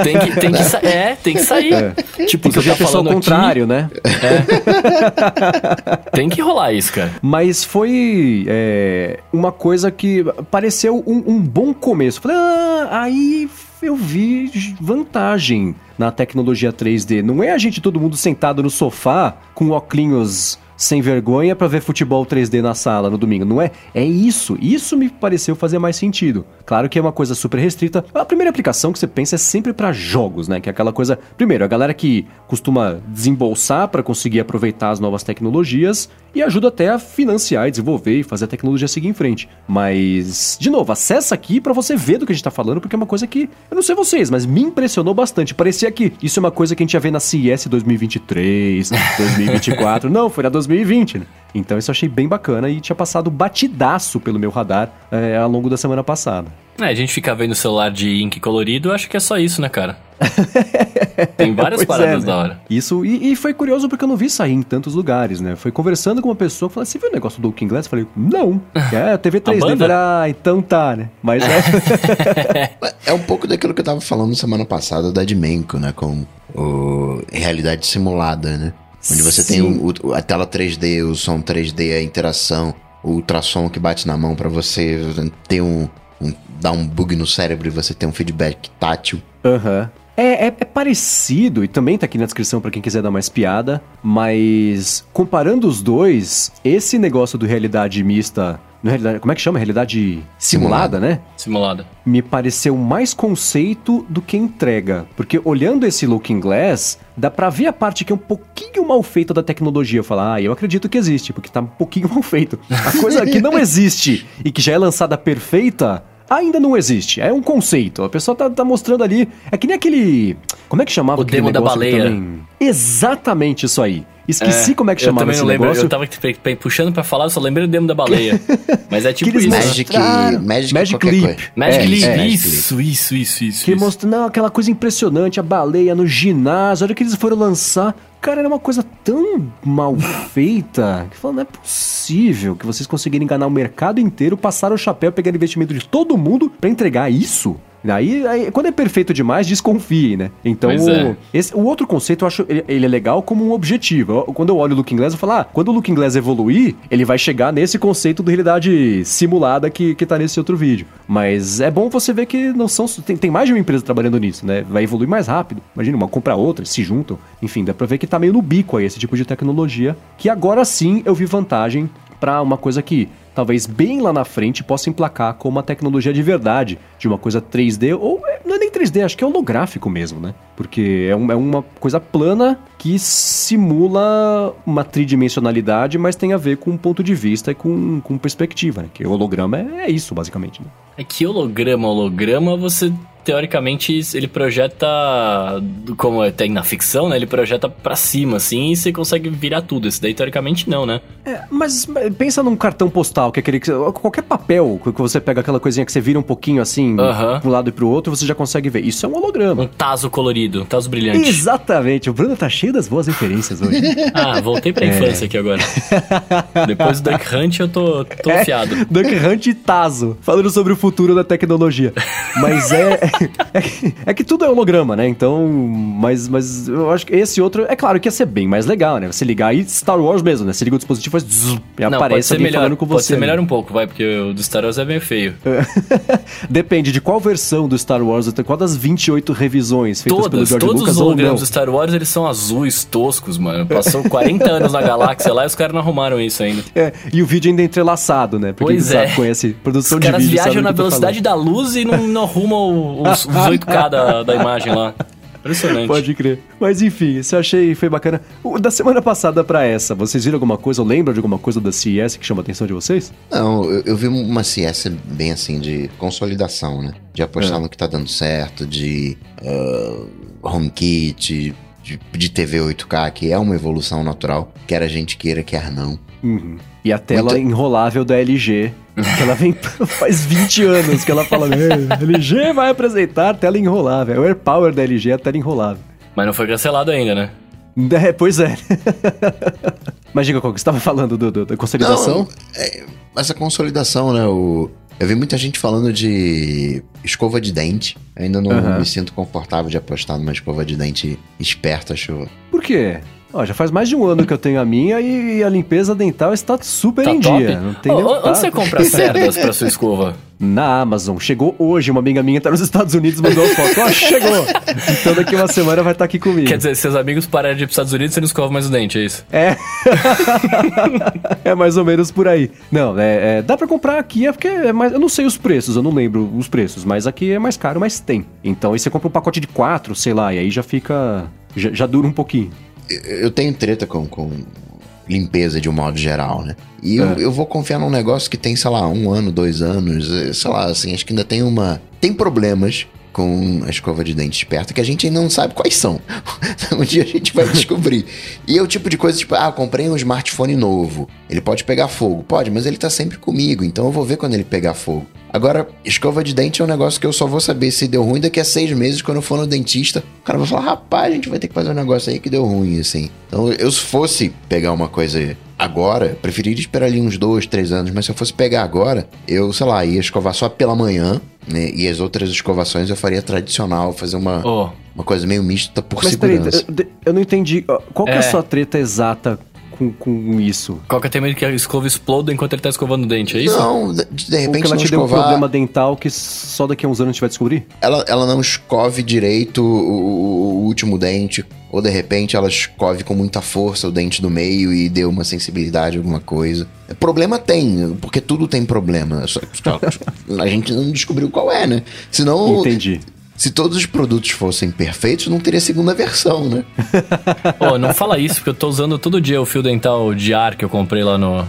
Tem que, tem que, sa- é, tem que sair. Tipo, Tem que você tá falando aqui, contrário, né? tem que rolar isso, cara. Mas foi é, uma coisa que pareceu um, um bom começo. Falei, ah, aí eu vi vantagem na tecnologia 3D. Não é a gente todo mundo sentado no sofá com óculos sem vergonha pra ver futebol 3D na sala no domingo. Não é? É isso. Isso me pareceu fazer mais sentido. Claro que é uma coisa super restrita. A primeira aplicação que você pensa é sempre pra jogos, né? Que é aquela coisa. Primeiro, a galera que costuma desembolsar pra conseguir aproveitar as novas tecnologias e ajuda até a financiar e desenvolver e fazer a tecnologia seguir em frente. Mas, de novo, acessa aqui pra você ver do que a gente tá falando, porque é uma coisa que, eu não sei vocês, mas me impressionou bastante. Parecia que isso é uma coisa que a gente ia ver na CES 2023, 2024. não, foi na 2020, né? Então isso eu achei bem bacana e tinha passado batidaço pelo meu radar é, ao longo da semana passada. É, a gente fica vendo o celular de ink colorido, acho que é só isso, né, cara? Tem várias Pois paradas é, da né? hora. Isso, e, e foi curioso porque eu não vi sair em tantos lugares, né? Foi conversando com uma pessoa, falei, você viu o negócio do Looking Glass? Eu falei, não. É, TV 3D. Eu banda? falei, ah, então tá, né? Mas é, É um pouco daquilo que eu tava falando semana passada da Dimenco, né? Com o realidade simulada, né? Onde você tem Sim. o- o- a tela 3D, o som 3D, a interação, o ultrassom que bate na mão pra você ter um, um- dar um bug no cérebro e você ter um feedback tátil. Aham. É, é, é parecido, e também tá aqui na descrição pra quem quiser dar mais piada, mas comparando os dois, esse negócio do realidade mista. realidade- Como é que chama? Realidade simulada, né? Simulada. me pareceu mais conceito do que entrega. Porque olhando esse Looking Glass, dá pra ver a parte que é um pouquinho mal feita da tecnologia. Falo, ah, eu acredito que existe, porque tá um pouquinho mal feito. A coisa que não existe e que já é lançada perfeita. Ainda não existe, é um conceito. A pessoa tá, tá mostrando ali. É que nem aquele. Como é que chamava O aquele demo da baleia. também- Exatamente isso aí. Esqueci como é que eu chamava também esse não lembro, negócio. eu tava puxando pra falar, eu só lembrei do demo da baleia. Mas é tipo isso. Magic- mostraram. Magic Magic Leap. É, Leap, é. isso, isso, isso, isso. Que isso. mostra, não, aquela coisa impressionante, a baleia no ginásio, a hora que eles foram lançar. Cara, era uma coisa tão mal feita que falou, não é possível que vocês conseguirem enganar o mercado inteiro, passaram o chapéu, pegaram investimento de todo mundo pra entregar isso. Aí, aí, quando é perfeito demais, desconfie, né? Então, é. esse- o outro conceito eu acho ele, ele é legal como um objetivo. Eu- quando eu olho o Looking Glass, eu falo, ah, quando o Looking Glass evoluir, ele vai chegar nesse conceito de realidade simulada que, que tá nesse outro vídeo. Mas é bom você ver que não são. Tem, tem mais de uma empresa trabalhando nisso, né? Vai evoluir mais rápido. Imagina, uma compra outra, se juntam. Enfim, dá pra ver que tá meio no bico aí esse tipo de tecnologia. Que agora sim eu vi vantagem pra uma coisa que talvez bem lá na frente possa emplacar como uma tecnologia de verdade, de uma coisa 3D, ou é, não é nem 3D, acho que é holográfico mesmo, né? Porque é, um- é uma coisa plana que simula uma tridimensionalidade, mas tem a ver com ponto de vista e com, com perspectiva, né? Que holograma é, é isso, basicamente. Né? É que holograma, holograma, você teoricamente ele projeta, como tem na ficção, né? Ele projeta pra cima, assim, e você consegue virar tudo. Esse daí teoricamente não, né? É, mas pensa num cartão postal, que é aquele que qualquer papel que você pega aquela coisinha que você vira um pouquinho assim, Aham. de um lado e pro outro, você já consegue ver. Isso é um holograma. Um taso colorido, um taso brilhante. Exatamente, o Bruno tá cheio das boas referências hoje. Ah, voltei pra infância aqui agora. Depois do Duck Hunt eu tô, tô afiado. Duck Hunt e Tazo, falando sobre o futuro da tecnologia. Mas é, é, que- é que tudo é holograma, né? Então, mas, mas eu acho que esse outro, é claro que ia ser bem mais legal, né? Você ligar aí Star Wars mesmo, né? Você liga o dispositivo faz zzz, e Não, pode aparece alguém melhor. falando com pode você. ser né? melhor um pouco, vai, porque o do Star Wars é meio feio. Depende de qual versão do Star Wars, qual das 28 revisões feitas pelo Todas, George todos Lucas os hologramas do Star Wars, eles são azuis, toscos, mano. Passou 40 anos na galáxia lá e os caras não arrumaram isso ainda. É, e o vídeo ainda é entrelaçado, né? Pra quem Pois sabe, é. conhece produção Os de caras vídeo. sabe viajam na velocidade da luz e não, não arrumam os, os 8K da, da imagem lá. Impressionante. Pode crer. Mas enfim, isso eu achei foi bacana. O da semana passada pra essa, vocês viram alguma coisa ou lembram de alguma coisa da CES que chama a atenção de vocês? Não, eu, eu vi uma CS bem assim de consolidação, né? De apostar É. no que tá dando certo, de ah, HomeKit, de, de TV 8K, que é uma evolução natural, quer a gente queira, quer não. Uhum. E a tela Muito- enrolável da LG. Que ela vem faz 20 anos que ela fala, "É, LG vai apresentar tela enrolável. É o AirPower da LG é a tela enrolável. Mas não foi cancelado ainda, né? É, pois é. Mas diga qual que você estava falando do, do- da consolidação? Não, é, essa consolidação, né? O, eu vi muita gente falando de escova de dente. Ainda não Aham. me sinto confortável de apostar numa escova de dente esperta, acho. Por quê? Ó, já faz mais de um ano que eu tenho a minha e a limpeza dental está super Tá em top? dia. Não tem nem- ô, tá- Onde você compra cerdas pra sua escova? Na Amazon. Chegou hoje, uma amiga minha tá nos Estados Unidos, mandou uma foto. Ó, chegou! Então daqui uma semana vai estar aqui comigo. Quer dizer, seus amigos pararam de ir pros Estados Unidos e você não escova mais o dente, é isso? É. é mais ou menos por aí. Não, é, é, dá pra comprar aqui, é porque é mais. Eu não sei os preços, eu não lembro os preços, mas aqui é mais caro, mas tem. Então aí você compra um pacote de quatro, sei lá, e aí já fica. Já, já dura um pouquinho. Eu tenho treta com, com limpeza de um modo geral, né? E eu, É. eu vou confiar num negócio que tem, sei lá, um ano, dois anos, eh, sei lá, assim, acho que ainda tem uma. Tem problemas com a escova de dente esperta que a gente ainda não sabe quais são. um dia a gente vai descobrir. E é o tipo de coisa, tipo, ah, comprei um smartphone novo. Ele pode pegar fogo. Pode, mas ele tá sempre comigo, então eu vou ver quando ele pegar fogo. Agora, escova de dente é um negócio que eu só vou saber se deu ruim daqui a seis meses, quando eu for no dentista. O cara vai falar, rapaz, a gente vai ter que fazer um negócio aí que deu ruim, assim. Então, eu se fosse pegar uma coisa agora, preferiria esperar ali uns dois, três anos, mas se eu fosse pegar agora, eu, sei lá, ia escovar só pela manhã, né? E as outras escovações eu faria tradicional, fazer uma, Ô, uma coisa meio mista por Mas peraí, segurança. eu, eu não entendi. Qual que é a É. sua treta exata com, com isso? qual que é o medo que a escova exploda enquanto ele tá escovando o dente, é isso? Não, de, de Ou repente que ela não te deu um escovar. problema dental que só daqui a uns anos a gente vai descobrir? ela, ela não escove direito o, o- o último dente, ou de repente ela escove com muita força o dente do meio e deu uma sensibilidade, alguma coisa. Problema tem, porque tudo tem problema. Só- só- a gente não descobriu qual é, né? Senão, Entendi. Se todos os produtos fossem perfeitos, não teria segunda versão, né? Ô, não fala isso, porque eu tô usando todo dia o fio dental de ar que eu comprei lá no,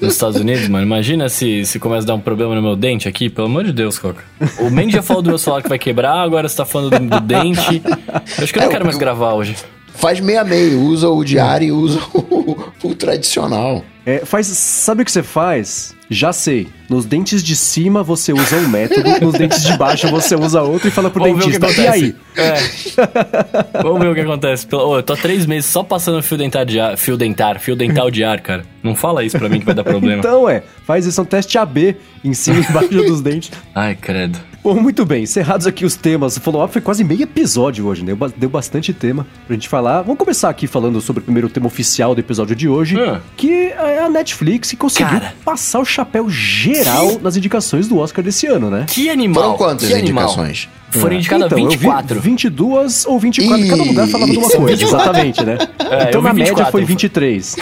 nos Estados Unidos, mano. Imagina se, se começa a dar um problema no meu dente aqui, pelo amor de Deus, Coca. O Mendy já falou do meu celular que vai quebrar, agora você tá falando do, do dente. Eu acho que eu não É, quero mais eu- gravar hoje. Faz meia meio, usa o diário e usa o, o tradicional. É, faz, sabe o que você faz? Já sei. Nos dentes de cima você usa um método, nos dentes de baixo você usa outro e fala pro Vamos ver o que dentista. E aí? É. Vamos ver o que acontece. Eu tô há três meses só passando fio dentar de ar, fio dentar, fio dental de ar, cara. Não fala isso pra mim que vai dar problema. Então, é. Faz isso, é um teste AB em cima e embaixo dos dentes. Ai, credo. Bom, muito bem, encerrados aqui os temas. O follow-up foi quase meio episódio hoje, né? Deu bastante tema pra gente falar. Vamos começar aqui falando sobre o primeiro tema oficial do episódio de hoje, Ah. que é a Netflix que conseguiu Cara. passar o chapéu geral nas indicações do Oscar desse ano, né? Que animal. Foram quantas que animal. indicações? Foram indicadas então, eu vi 24. 22 ou 24, cada Ih, lugar falava de uma coisa, 24. exatamente, né? É, então na média 24, foi foi- 23.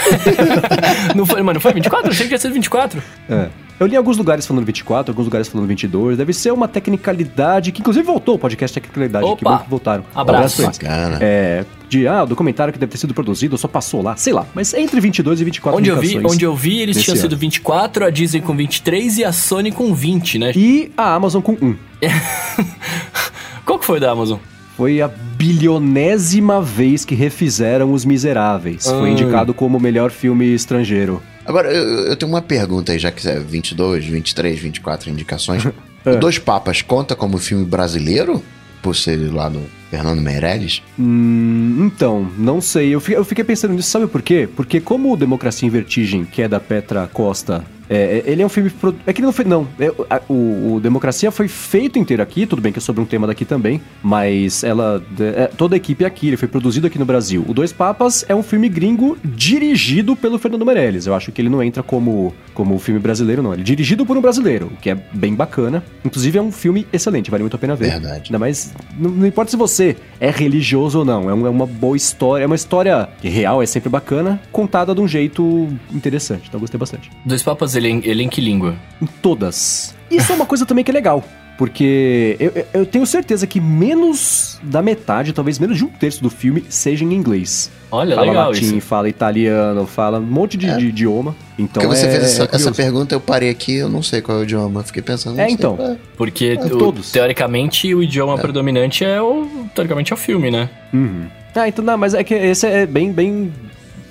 Não foi, mano, foi 24? Eu achei que ia ser 24. É. Eu li alguns lugares falando 24, alguns lugares falando 22. Deve ser uma tecnicalidade que, inclusive, voltou o podcast Tecnicalidade. Que Opa! bom que voltaram. Abraço. eles. Bacana. É, de, ah, o documentário que deve ter sido produzido só passou lá, sei lá. Mas entre 22 e 24 Onde eu, vi, onde eu vi, eles tinham sido ano. 24, a Disney com 23 e a Sony com 20, né? E a Amazon com 1. Qual que foi da Amazon? Foi a bilionésima vez que refizeram Os Miseráveis. Foi Ah. indicado como o melhor filme estrangeiro. Agora, eu, eu tenho uma pergunta aí, já que é 22, 23, 24 indicações. É. O Dois Papas conta como filme brasileiro? Por ser lá do Fernando Meirelles? Hum, então, não sei. Eu fi- eu fiquei pensando nisso, sabe por quê? Porque como o Democracia em Vertigem, que é da Petra Costa, é, é- ele é um filme... pro- É que ele não foi... Não, é, a- o, o Democracia foi feito inteiro aqui, tudo bem que é sobre um tema daqui também, mas ela... é, toda a equipe é aqui, ele foi produzido aqui no Brasil. O Dois Papas é um filme gringo dirigido pelo Fernando Meirelles. Eu acho que ele não entra como, como filme brasileiro, não. Ele é dirigido por um brasileiro, o que é bem bacana. Inclusive é um filme excelente, vale muito a pena ver. Verdade. Ainda mais, não, não importa se você é religioso ou não, é, um- é uma boa história, é uma história real, é sempre bacana, contada de um jeito interessante, então eu gostei bastante. Dois Papas, ele, é em- ele é em que língua? Em todas. Isso é uma coisa também que é legal, porque eu, eu- tenho certeza que menos da metade, talvez menos de um terço do filme seja em inglês. Olha, fala legal latim, isso. fala italiano, fala um monte de, de idioma. Então Porque você é, fez essa, é essa pergunta, eu parei aqui, eu não sei qual é o idioma. Fiquei pensando. É, sei então. qual é. Porque, É, o- todos. teoricamente, o idioma predominante é o... Teoricamente é o filme, né? Uhum. Ah, então não, mas é que esse é bem, bem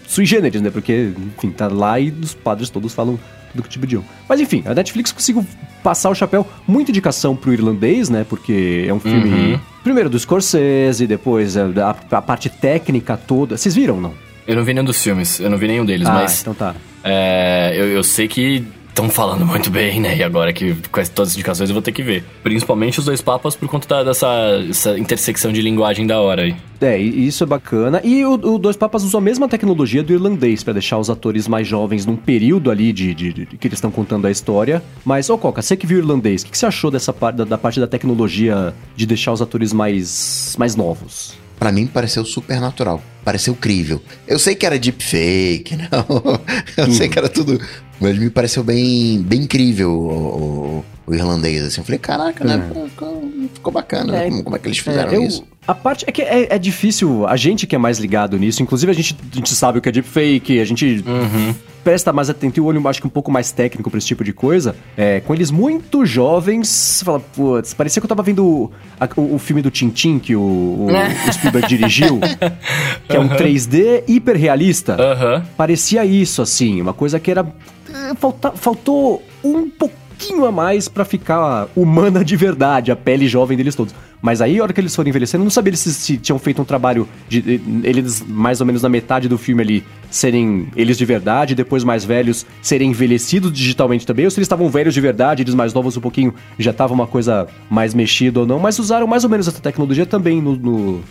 sui generis, né? Porque, enfim, tá lá e os padres todos falam do que de idioma. Mas enfim, a Netflix conseguiu passar o chapéu, muita indicação pro irlandês, né? Porque é um filme, Uhum. primeiro do Scorsese, depois a, a- a parte técnica toda. Vocês viram, não? Eu não vi nenhum dos filmes, eu não vi nenhum deles, ah, mas então tá. é, eu, eu sei que estão falando muito bem, né? E agora que com todas as indicações eu vou ter que ver. Principalmente os dois papas por conta da, dessa intersecção de linguagem da hora aí. É, isso é bacana. E o, o Dois Papas usou a mesma tecnologia do irlandês para deixar os atores mais jovens num período ali de, de, de que eles estão contando a história. Mas, ô Coca, você que viu o irlandês, o que, que, você achou dessa parte da, da parte da tecnologia de deixar os atores mais, mais novos? Para mim pareceu super natural. Pareceu crível. Eu sei que era deepfake, não. Eu sei que era tudo. Mas me pareceu bem, bem incrível o, o, o irlandês, assim. Eu falei, caraca, né? É. Ficou, ficou bacana, é, né? Como, é que eles fizeram é, eu, isso? A parte é que é, é, difícil, a gente que é mais ligado nisso, inclusive a gente, a gente sabe o que é deepfake, a gente uhum. presta mais atenção, o olho acho que um pouco mais técnico pra esse tipo de coisa. É, com eles muito jovens, você fala, putz, parecia que eu tava vendo a, o, o, filme do Tintin que o, o, o Spielberg dirigiu, que é um 3D hiper realista. Uhum. Parecia isso, assim, uma coisa que era. É, falta, faltou um pouquinho a mais para ficar humana de verdade, a pele jovem deles todos. Mas aí, a hora que eles foram envelhecendo, eu não sabia se, se tinham feito um trabalho de, eles, mais ou menos na metade do filme ali, serem eles de verdade, depois mais velhos serem envelhecidos digitalmente também, ou se eles estavam velhos de verdade, eles mais novos um pouquinho, já tava uma coisa mais mexida ou não, mas usaram mais ou menos essa tecnologia também no, no,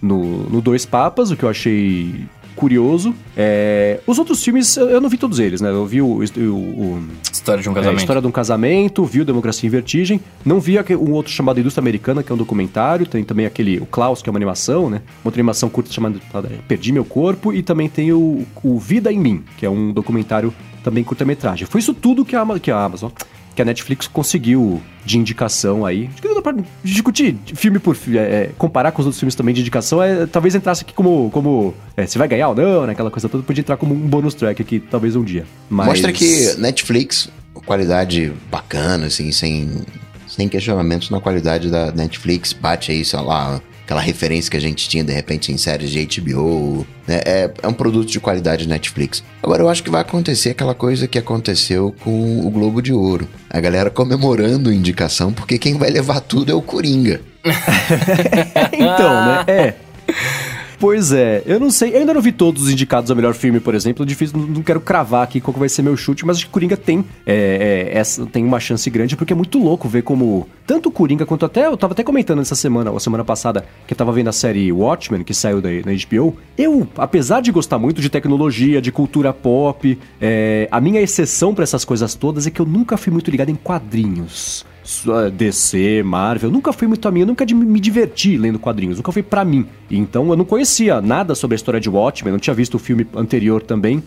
no, no Dois Papas, o que eu achei curioso. É... Os outros filmes, eu não vi todos eles, né? Eu vi o. o, o História de um casamento. É, História de um casamento, vi o Democracia em Vertigem. Não vi um outro chamado Indústria Americana, que é um documentário. Tem também aquele, o Klaus, que é uma animação, né? Uma outra animação curta chamada é, Perdi Meu Corpo. E também tem o, o Vida em Mim, que é um documentário também curta-metragem. Foi isso tudo que a, que a Amazon que a Netflix conseguiu de indicação aí. Acho que dá pra discutir filme por filme, é, comparar com os outros filmes também de indicação, é, talvez entrasse aqui como, como é, se vai ganhar ou não, né, aquela coisa toda, podia entrar como um bônus track aqui, talvez um dia. Mas... Mostra que Netflix, qualidade bacana, assim, sem, sem questionamentos na qualidade da Netflix, bate aí, sei lá, aquela referência que a gente tinha de repente em séries de HBO. Né? É, é um produto de qualidade Netflix. Agora eu acho que vai acontecer aquela coisa que aconteceu com o Globo de Ouro. A galera comemorando indicação, porque quem vai levar tudo é o Coringa. então, né? É. Pois é, eu não sei, eu ainda não vi todos os indicados ao melhor filme, por exemplo, difícil, não, quero cravar aqui qual vai ser meu chute, mas acho que Coringa tem, é, é, essa, tem uma chance grande, porque é muito louco ver como, tanto Coringa quanto até, eu tava até comentando essa semana, ou semana passada, que eu tava vendo a série Watchmen, que saiu da, na HBO, eu, apesar de gostar muito de tecnologia, de cultura pop, é, a minha exceção para essas coisas todas é que eu nunca fui muito ligado em quadrinhos. DC, Marvel, nunca fui muito a mim, eu nunca me diverti lendo quadrinhos, nunca foi para mim. Então eu não conhecia nada sobre a história de Watchmen, não tinha visto o filme anterior também.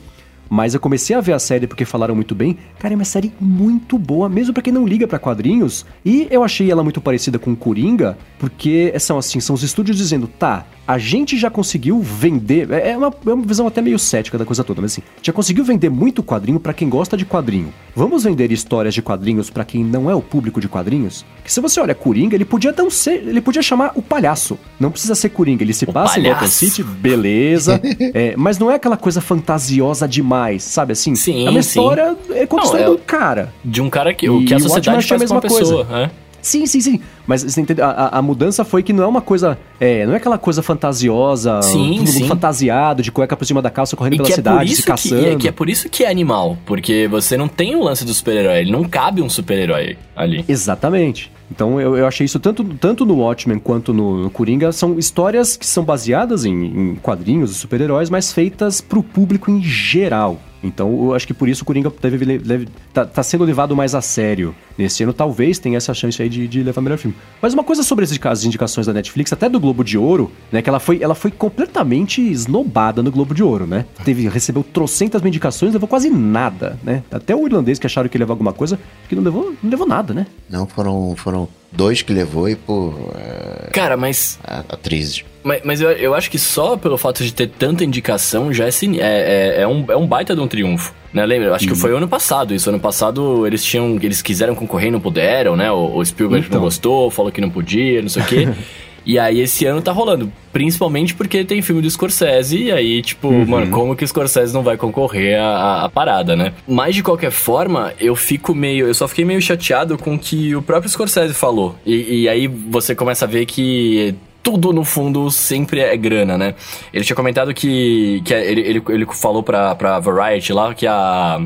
Mas eu comecei a ver a série porque falaram muito bem. Cara, é uma série muito boa, mesmo para quem não liga para quadrinhos. E eu achei ela muito parecida com Coringa, porque são assim, são os estúdios dizendo, tá, a gente já conseguiu vender. É, é uma, é uma visão até meio cética da coisa toda, mas assim, já conseguiu vender muito quadrinho para quem gosta de quadrinho. Vamos vender histórias de quadrinhos para quem não é o público de quadrinhos? Que se você olha Coringa, ele podia não ser. Ele podia chamar o palhaço. Não precisa ser Coringa. Ele se o passa palhaço. em Gotham City, beleza. é, mas não é aquela coisa fantasiosa demais, sabe assim? Sim. É uma história. Sim. É conta história é, do cara. De um cara que, o que a sociedade faz a mesma com pessoa, coisa. É? Sim, sim, sim. Mas você entende? A, a, mudança foi que não é uma coisa. É, não é aquela coisa fantasiosa, sim, sim. fantasiado, de cueca por cima da calça correndo e pela é cidade, se caçando. Que, é, que é por isso que é animal. Porque você não tem o lance do super-herói. Ele não cabe um super-herói ali. Exatamente. Então eu, eu achei isso tanto, tanto no Watchmen quanto no, no Coringa. São histórias que são baseadas em, em quadrinhos de super-heróis, mas feitas pro público em geral. Então, eu acho que por isso o Coringa deve, deve tá, tá, sendo levado mais a sério. Nesse ano, talvez tenha essa chance aí de, de levar melhor filme. Mas uma coisa sobre as indicações da Netflix, até do Globo de Ouro, né? Que ela foi, ela foi completamente esnobada no Globo de Ouro, né? Teve, recebeu trocentas indicações, levou quase nada, né? Até o irlandês que acharam que ia alguma coisa, que não levou, não levou nada, né? Não, foram, foram dois que levou e, pô. É... Cara, mas. Atrizes. Mas, mas eu, eu acho que só pelo fato de ter tanta indicação já é, é, é, é, um, é um baita de um triunfo. Né? Lembra? Acho que foi ano passado isso. Ano passado eles tinham. Eles quiseram concorrer e não puderam, né? O, o Spielberg então. não gostou, falou que não podia, não sei o quê. E aí esse ano tá rolando. Principalmente porque tem filme do Scorsese. E aí, tipo, uhum. mano, como que o Scorsese não vai concorrer à, à, parada, né? Mas de qualquer forma, eu fico meio. Eu só fiquei meio chateado com o que o próprio Scorsese falou. E, e aí você começa a ver que tudo no fundo sempre é grana, né? Ele tinha comentado que, que ele, ele, ele falou pra, pra Variety lá que a,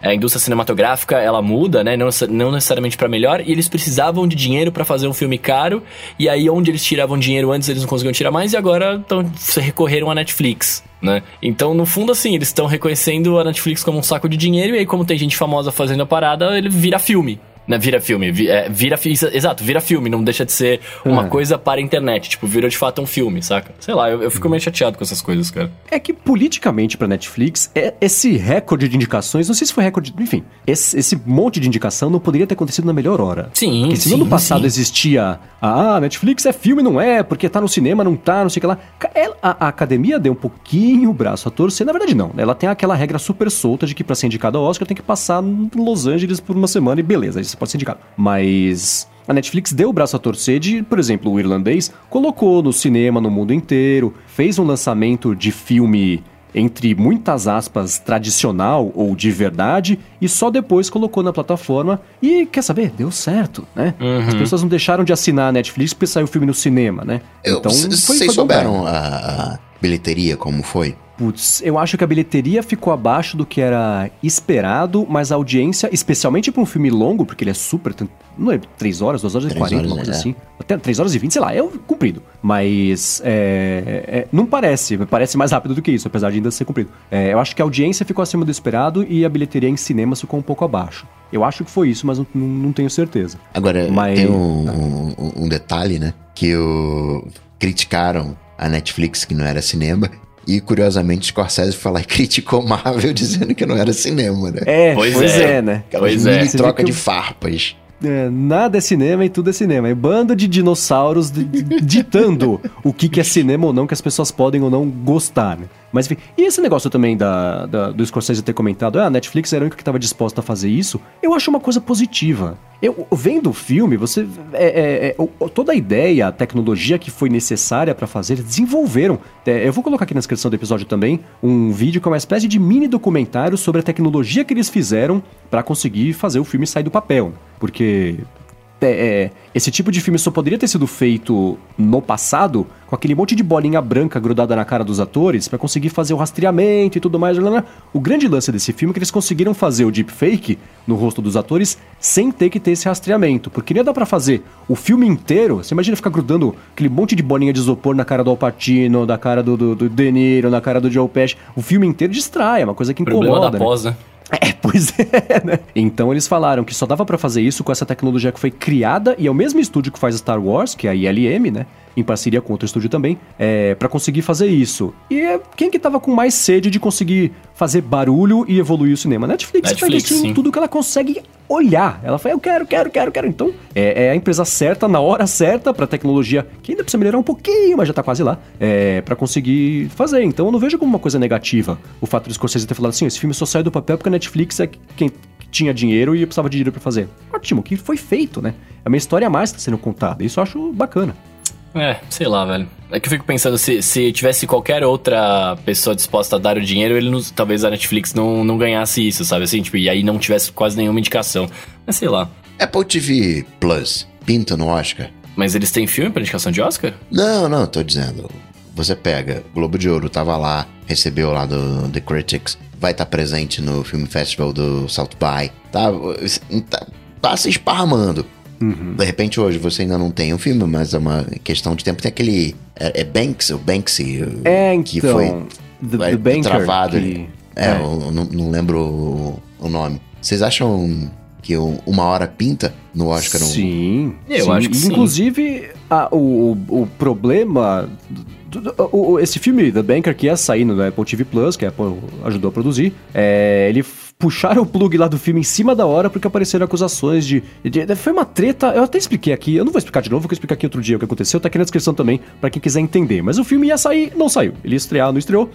a indústria cinematográfica ela muda, né? Não, não necessariamente para melhor, e eles precisavam de dinheiro para fazer um filme caro, e aí onde eles tiravam dinheiro antes eles não conseguiam tirar mais, e agora tão, recorreram à Netflix. Né? Então, no fundo, assim, eles estão reconhecendo a Netflix como um saco de dinheiro, e aí, como tem gente famosa fazendo a parada, ele vira filme. Né, vira filme, vi, é, vira exato, vira filme, não deixa de ser uma é. coisa para a internet, tipo, vira de fato um filme, saca? Sei lá, eu, eu fico meio chateado com essas coisas, cara. É que politicamente pra Netflix, é, esse recorde de indicações, não sei se foi recorde, enfim, esse, esse monte de indicação não poderia ter acontecido na melhor hora. Sim, Porque se sim, no ano passado sim. existia, ah, Netflix é filme, não é, porque tá no cinema, não tá, não sei o que lá. A, a, academia deu um pouquinho o braço a torcer, na verdade não, ela tem aquela regra super solta de que pra ser indicado ao Oscar tem que passar em Los Angeles por uma semana e beleza, você pode ser indicado. Mas a Netflix deu o braço a torcer de, por exemplo, o irlandês colocou no cinema no mundo inteiro, fez um lançamento de filme entre muitas aspas tradicional ou de verdade e só depois colocou na plataforma e quer saber deu certo né uhum. as pessoas não deixaram de assinar a Netflix porque saiu o filme no cinema né Eu, então vocês souberam a, a bilheteria como foi Putz, eu acho que a bilheteria ficou abaixo do que era esperado, mas a audiência, especialmente para um filme longo, porque ele é super. Não é 3 horas, 2 horas e 40, uma coisa é. assim. Até 3 horas e 20, sei lá, é comprido. Mas é, é, não parece, parece mais rápido do que isso, apesar de ainda ser comprido. É, eu acho que a audiência ficou acima do esperado e a bilheteria em cinemas ficou um pouco abaixo. Eu acho que foi isso, mas não, não tenho certeza. Agora, mas... tem um, um, um detalhe, né? Que o... criticaram a Netflix, que não era cinema, e curiosamente, Scorsese foi lá e criticou Marvel dizendo que não era cinema, né? É, pois, pois é. é. né? Aquela pois é. troca de farpas. É, nada é cinema e tudo é cinema. É bando de dinossauros ditando o que, que é cinema ou não, que as pessoas podem ou não gostar, né? Mas enfim, e esse negócio também da, da do Scorsese ter comentado, ah, a Netflix era a única que estava disposta a fazer isso, eu acho uma coisa positiva. Eu, vendo o filme, você. É, é, é, toda a ideia, a tecnologia que foi necessária para fazer, desenvolveram. É, eu vou colocar aqui na descrição do episódio também um vídeo que é uma espécie de mini documentário sobre a tecnologia que eles fizeram para conseguir fazer o filme sair do papel. Porque é, esse tipo de filme só poderia ter sido feito no passado com aquele monte de bolinha branca grudada na cara dos atores para conseguir fazer o rastreamento e tudo mais. O grande lance desse filme é que eles conseguiram fazer o deepfake no rosto dos atores sem ter que ter esse rastreamento. Porque nem dá para fazer o filme inteiro. Você imagina ficar grudando aquele monte de bolinha de isopor na cara do Alpatino, da cara do, do, do De Niro, na cara do Joe Pesci. O filme inteiro distrai, é uma coisa que incomoda. Problema da né? pós, né? É, pois é, né? Então eles falaram que só dava para fazer isso com essa tecnologia que foi criada e é o mesmo estúdio que faz Star Wars, que é a ILM, né? Em parceria com outro estúdio também, é, para conseguir fazer isso. E é quem que tava com mais sede de conseguir fazer barulho e evoluir o cinema? Netflix, Netflix tá investindo em tudo que ela consegue olhar. Ela fala, eu quero, quero, quero, quero. Então, é, é a empresa certa, na hora certa, pra tecnologia, que ainda precisa melhorar um pouquinho, mas já tá quase lá, é, para conseguir fazer. Então, eu não vejo como uma coisa negativa o fato de Scorsese ter falado assim, esse filme só saiu do papel porque a Netflix é quem tinha dinheiro e precisava de dinheiro para fazer. Ótimo, que foi feito, né? É uma história a mais que tá sendo contada. Isso eu acho bacana. É, sei lá, velho. É que eu fico pensando, se, se tivesse qualquer outra pessoa disposta a dar o dinheiro, ele não, talvez a Netflix não, não ganhasse isso, sabe? Assim, tipo, e aí não tivesse quase nenhuma indicação. Mas sei lá. Apple TV Plus, pinta no Oscar. Mas eles têm filme pra indicação de Oscar? Não, não, tô dizendo. Você pega, Globo de Ouro tava lá, recebeu lá do The Critics, vai estar tá presente no Film Festival do South by, tá, tá, tá se esparramando. Uhum. De repente hoje você ainda não tem um filme, mas é uma questão de tempo. Tem aquele. É, é Banks, o Banksy. É, que então, foi the, the Banker, travado. Que... É, é. Eu não, não lembro o, o, nome. Vocês acham que uma hora pinta no Oscar? Sim, eu sim. acho que Inclusive, a, o, o problema esse filme, The Banker, que ia sair no Apple TV Plus, que a Apple ajudou a produzir, é, ele puxaram o plug lá do filme em cima da hora porque apareceram acusações de, de, Foi uma treta, eu até expliquei aqui, eu não vou explicar de novo, vou explicar aqui outro dia o que aconteceu, tá aqui na descrição também, para quem quiser entender. Mas o filme ia sair, não saiu. Ele ia estrear, não estreou.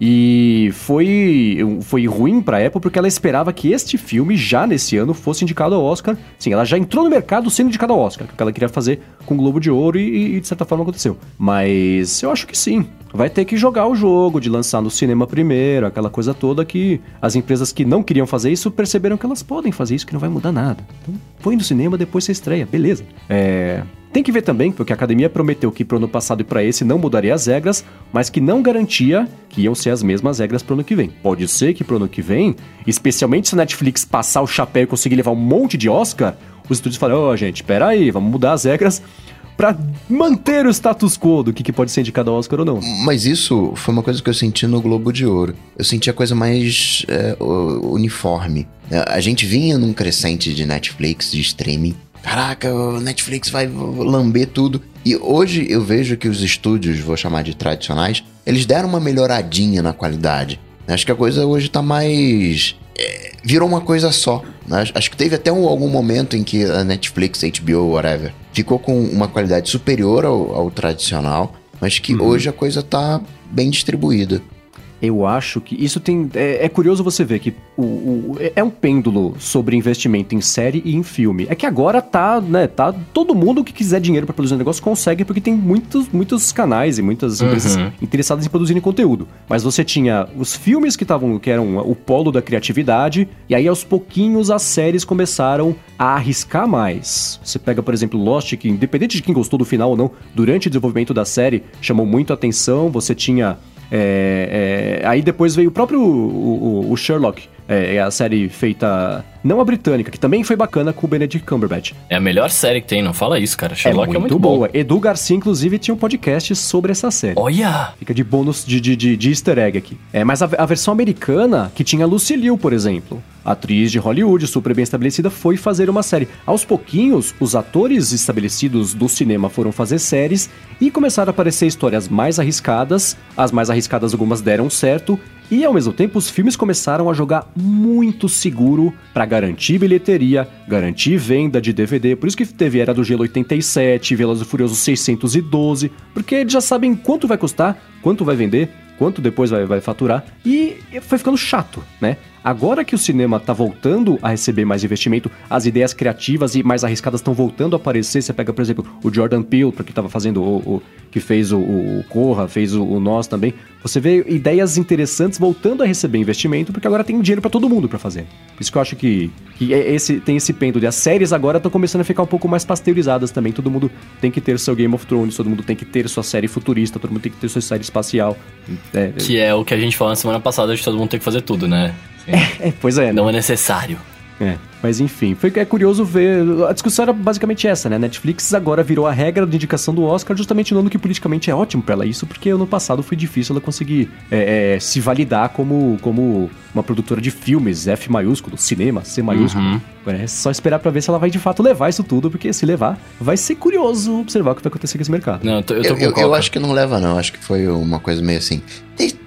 E foi, foi ruim pra Apple porque ela esperava que este filme, já nesse ano, fosse indicado ao Oscar. Sim, ela já entrou no mercado sendo indicado ao Oscar, que ela queria fazer com o Globo de Ouro e, e, de certa forma aconteceu. Mas eu acho que sim. Vai ter que jogar o jogo, de lançar no cinema primeiro, aquela coisa toda que as empresas que não queriam fazer isso perceberam que elas podem fazer isso, que não vai mudar nada. Então, põe no cinema, depois você estreia, beleza. É. Tem que ver também, porque a academia prometeu que pro ano passado e para esse não mudaria as regras, mas que não garantia que iam ser as mesmas regras pro ano que vem. Pode ser que pro ano que vem, especialmente se a Netflix passar o chapéu e conseguir levar um monte de Oscar, os estúdios falam: Ó, oh, gente, peraí, vamos mudar as regras para manter o status quo do que, que pode ser indicado ao Oscar ou não. Mas isso foi uma coisa que eu senti no Globo de Ouro. Eu senti a coisa mais é, uniforme. A gente vinha num crescente de Netflix, de streaming. Caraca, o Netflix vai lamber tudo. E hoje eu vejo que os estúdios, vou chamar de tradicionais, eles deram uma melhoradinha na qualidade. Acho que a coisa hoje tá mais. É, virou uma coisa só. Acho que teve até um, algum momento em que a Netflix, HBO, whatever, ficou com uma qualidade superior ao, ao tradicional, mas que uhum. hoje a coisa tá bem distribuída. Eu acho que isso tem. É, é curioso você ver que o, o, é um pêndulo sobre investimento em série e em filme. É que agora tá, né? Tá. Todo mundo que quiser dinheiro para produzir um negócio consegue, porque tem muitos, muitos canais e muitas uhum. empresas interessadas em produzirem conteúdo. Mas você tinha os filmes que estavam, que eram o polo da criatividade, e aí aos pouquinhos as séries começaram a arriscar mais. Você pega, por exemplo, Lost, que independente de quem gostou do final ou não, durante o desenvolvimento da série, chamou muito atenção. Você tinha é, é, aí depois veio o próprio o, o, o Sherlock, é, é, a série feita. Não a britânica, que também foi bacana com o Benedict Cumberbatch. É a melhor série que tem, não fala isso, cara. Sherlock é muito, é muito boa. Bom. Edu Garcia, inclusive, tinha um podcast sobre essa série. Olha! Fica de bônus de, de, de, de easter egg aqui. É, mas a, a versão americana, que tinha Lucy Liu, por exemplo atriz de Hollywood super bem estabelecida, foi fazer uma série. Aos pouquinhos, os atores estabelecidos do cinema foram fazer séries e começaram a aparecer histórias mais arriscadas. As mais arriscadas, algumas deram certo. E ao mesmo tempo, os filmes começaram a jogar muito seguro para garantir bilheteria, garantir venda de DVD. Por isso que teve Era do Gelo 87, Velozes e Furiosos 612, porque eles já sabem quanto vai custar, quanto vai vender, quanto depois vai, vai faturar. E foi ficando chato, né? Agora que o cinema está voltando a receber mais investimento, as ideias criativas e mais arriscadas estão voltando a aparecer. Você pega, por exemplo, o Jordan Peele, que estava fazendo o, o, que fez o, o Corra, fez o, o Nós também. Você vê ideias interessantes voltando a receber investimento, porque agora tem dinheiro para todo mundo para fazer. Por isso que eu acho que, que é esse, tem esse pêndulo. E as séries agora estão começando a ficar um pouco mais pasteurizadas também. Todo mundo tem que ter seu Game of Thrones, todo mundo tem que ter sua série futurista, todo mundo tem que ter sua série espacial. É, que é o que a gente falou na semana passada de todo mundo tem que fazer tudo, né? É, é, pois é. Não né? é necessário. É, mas enfim, foi é curioso ver. A discussão era basicamente essa, né? Netflix agora virou a regra de indicação do Oscar justamente no ano que politicamente é ótimo para ela isso, porque ano passado foi difícil ela conseguir é, é, se validar como, como uma produtora de filmes, F maiúsculo, cinema, C maiúsculo. Uhum. É só esperar para ver se ela vai de fato levar isso tudo, porque se levar, vai ser curioso observar o que vai acontecer com esse mercado. Não, eu, tô, eu, tô eu, eu acho que não leva, não. Acho que foi uma coisa meio assim.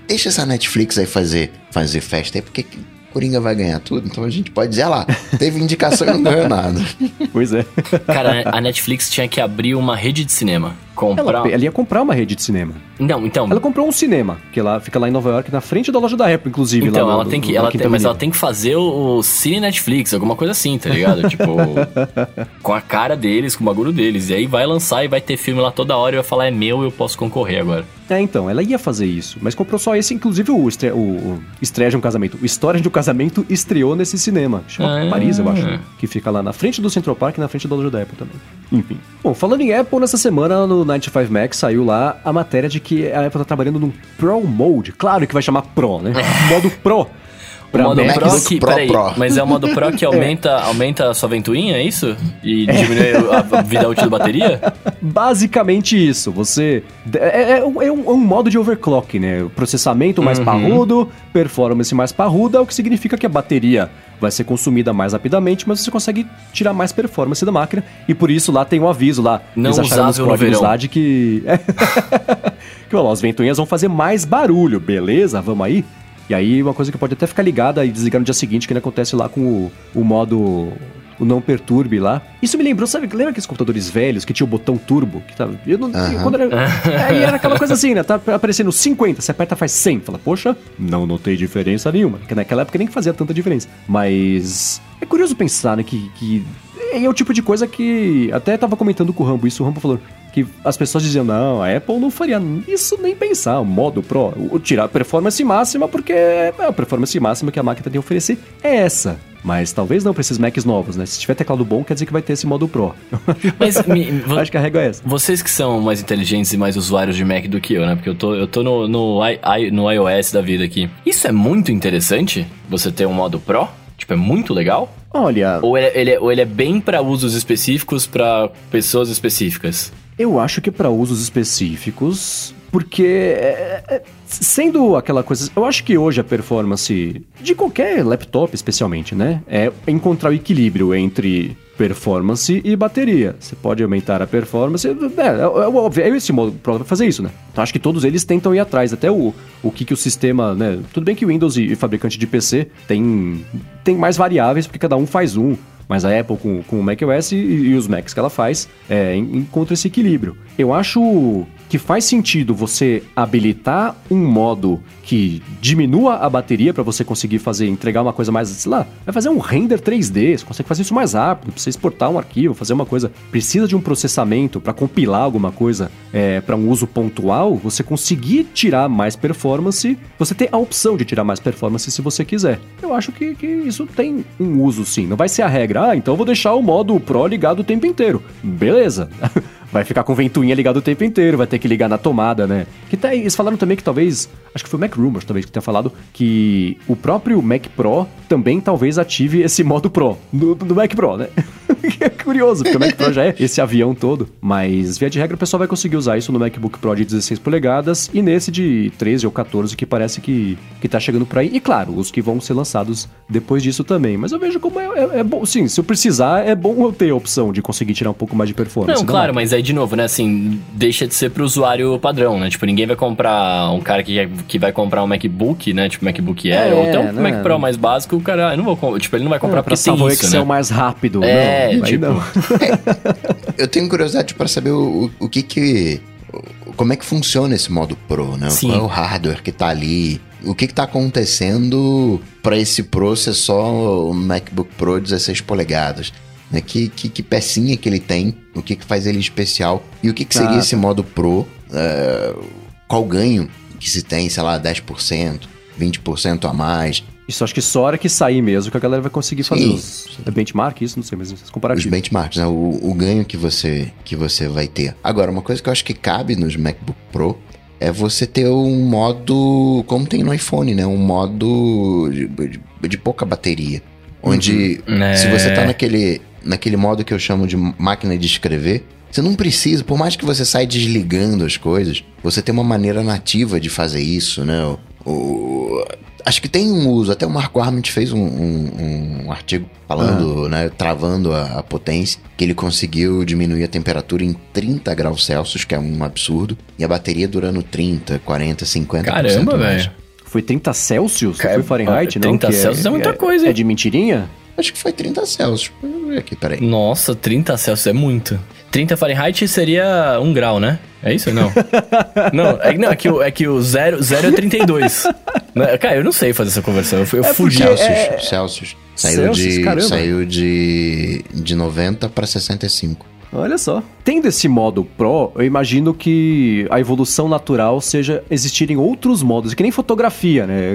Deixa essa Netflix aí fazer, fazer festa aí, porque Coringa vai ganhar tudo, então a gente pode dizer, ah lá, teve indicação e não ganhou nada. Pois é. Cara, a Netflix tinha que abrir uma rede de cinema. Comprar... Ela, ela ia comprar uma rede de cinema. Não, então. Ela comprou um cinema, que lá fica lá em Nova York, na frente da loja da Apple, inclusive. Então, lá ela tem que. ela tem, mas ela tem que fazer o, o Cine Netflix, alguma coisa assim, tá ligado? tipo, com a cara deles, com o bagulho deles. E aí vai lançar e vai ter filme lá toda hora e vai falar, é meu, eu posso concorrer agora. É, então, ela ia fazer isso, mas comprou só esse, inclusive o, estre... o, o Estreia de um Casamento. O História de um Casamento estreou nesse cinema. Chama ah, Paris, eu acho. Que fica lá na frente do Central Park e na frente da loja da Apple também. Enfim. Bom, falando em Apple, nessa semana no 95 Max saiu lá a matéria de que a Apple tá trabalhando num Pro Mode. Claro que vai chamar Pro, né? Modo Pro. O modo Max Pro que, Pro, peraí, Pro. mas é o modo Pro que aumenta, é. aumenta a sua ventoinha, é isso? E é. diminui a vida útil da bateria? Basicamente isso. Você. É, é, um, é um, modo de overclock, né? Processamento mais uhum. parrudo, performance mais parruda, o que significa que a bateria vai ser consumida mais rapidamente, mas você consegue tirar mais performance da máquina. E por isso lá tem um aviso lá. Não acharam nos códigos lá de que. que ó, as ventoinhas vão fazer mais barulho, beleza? Vamos aí? E aí, uma coisa que pode até ficar ligada e desligar no dia seguinte, que acontece lá com o, o modo o não perturbe lá. Isso me lembrou, sabe? Lembra aqueles computadores velhos que tinha o botão turbo? Que tava, eu não, uhum. quando era, aí era aquela coisa assim, né? Tá aparecendo 50, você aperta faz 100. Fala, poxa, não notei diferença nenhuma. Porque naquela época nem fazia tanta diferença. Mas é curioso pensar, né? Que, que é o tipo de coisa que. Até tava comentando com o Rambo isso. O Rambo falou: que as pessoas diziam, não, a Apple não faria isso nem pensar, o modo Pro, o, tirar a performance máxima, porque é a performance máxima que a máquina tem a oferecer é essa. Mas talvez não para esses Macs novos, né? Se tiver teclado bom, quer dizer que vai ter esse modo Pro. Mas me, acho que a regra é essa. Vocês que são mais inteligentes e mais usuários de Mac do que eu, né? Porque eu tô, eu tô no, no, I, no iOS da vida aqui. Isso é muito interessante? Você ter um modo Pro? Tipo, é muito legal? Olha. Ou ele, é, ele é, ou ele é bem para usos específicos, para pessoas específicas? Eu acho que para usos específicos, porque é, é, sendo aquela coisa, eu acho que hoje a performance de qualquer laptop, especialmente, né, é encontrar o equilíbrio entre performance e bateria. Você pode aumentar a performance, é, é, é óbvio, é esse modo para fazer isso, né? Então acho que todos eles tentam ir atrás, até o, o que, que o sistema, né? Tudo bem que o Windows e, e fabricante de PC tem, tem mais variáveis, porque cada um faz um. Mas a Apple com, com o macOS e, e os Macs que ela faz é, encontra esse equilíbrio. Eu acho que faz sentido você habilitar um modo que diminua a bateria para você conseguir fazer, entregar uma coisa mais, sei lá, vai fazer um render 3D, você consegue fazer isso mais rápido, precisa exportar um arquivo, fazer uma coisa, precisa de um processamento para compilar alguma coisa é, para um uso pontual, você conseguir tirar mais performance, você tem a opção de tirar mais performance se você quiser. Eu acho que, que isso tem um uso sim, não vai ser a regra, ah, então eu vou deixar o modo Pro ligado o tempo inteiro. Beleza. vai ficar com ventoinha ligado o tempo inteiro, vai ter que ligar na tomada, né? Que tá, eles falaram também que talvez, acho que foi o Mac Rumors talvez que tenha falado que o próprio Mac Pro também talvez ative esse modo Pro no, no Mac Pro, né? é curioso, porque o Mac Pro já é esse avião todo, mas via de regra o pessoal vai conseguir usar isso no MacBook Pro de 16 polegadas e nesse de 13 ou 14 que parece que, que tá chegando por aí. E claro, os que vão ser lançados depois disso também. Mas eu vejo como é, é, é bom, sim, se eu precisar, é bom eu ter a opção de conseguir tirar um pouco mais de performance. Não, claro, mas aí de novo, né, assim, deixa de ser pro usuário padrão, né? Tipo, ninguém vai comprar um cara que, que vai comprar um MacBook, né? Tipo, MacBook Air, é, ou até um né? Mac Pro mais básico, o cara, eu não vou, tipo, ele não vai comprar é, porque tem isso, o Excel né? mais rápido. É, não, tipo... Não. É, eu tenho curiosidade para saber o, o, o que que... Como é que funciona esse modo Pro, né? Sim. Qual é o hardware que tá ali? O que que tá acontecendo para esse Pro ser só o MacBook Pro 16 polegadas? Né? Que, que, que, pecinha que ele tem, o que, que faz ele especial e o que, que seria ah, esse modo Pro, uh, qual ganho que se tem, sei lá, 10%, 20% a mais. Isso acho que só hora que sair mesmo que a galera vai conseguir fazer Sim. os é benchmark, isso, não sei, mas os comparativos. Os benchmarks, né? O, o, ganho que você, que você vai ter. Agora, uma coisa que eu acho que cabe nos MacBook Pro é você ter um modo, como tem no iPhone, né? Um modo de, de, de pouca bateria. Onde, uhum. é... se você tá naquele naquele modo que eu chamo de máquina de escrever, você não precisa, por mais que você saia desligando as coisas, você tem uma maneira nativa de fazer isso, né? O, o, acho que tem um uso, até o Marco Arment fez um, um, um artigo falando, ah. né, travando a, a, potência, que ele conseguiu diminuir a temperatura em 30 graus Celsius, que é um absurdo, e a bateria durando 30, 40, 50 Caramba, velho. Foi 30 Celsius? Cara, foi Fahrenheit, 30 não? 30 Celsius é, é muita coisa. É de mentirinha? Acho que foi 30 Celsius. Vamos ver aqui, peraí. Nossa, 30 Celsius é muito. 30 Fahrenheit seria 1 grau, né? É isso ou não? não, é, não, é que o, é que o 0, 0 é 32. Né? Cara, eu não sei fazer essa conversão. Eu, eu é fugi. Celsius, é... Celsius. Saiu, Celsius, de, saiu de, de 90 para 65. Olha só. Tendo esse modo Pro, eu imagino que a evolução natural seja existirem outros modos, que nem fotografia, né?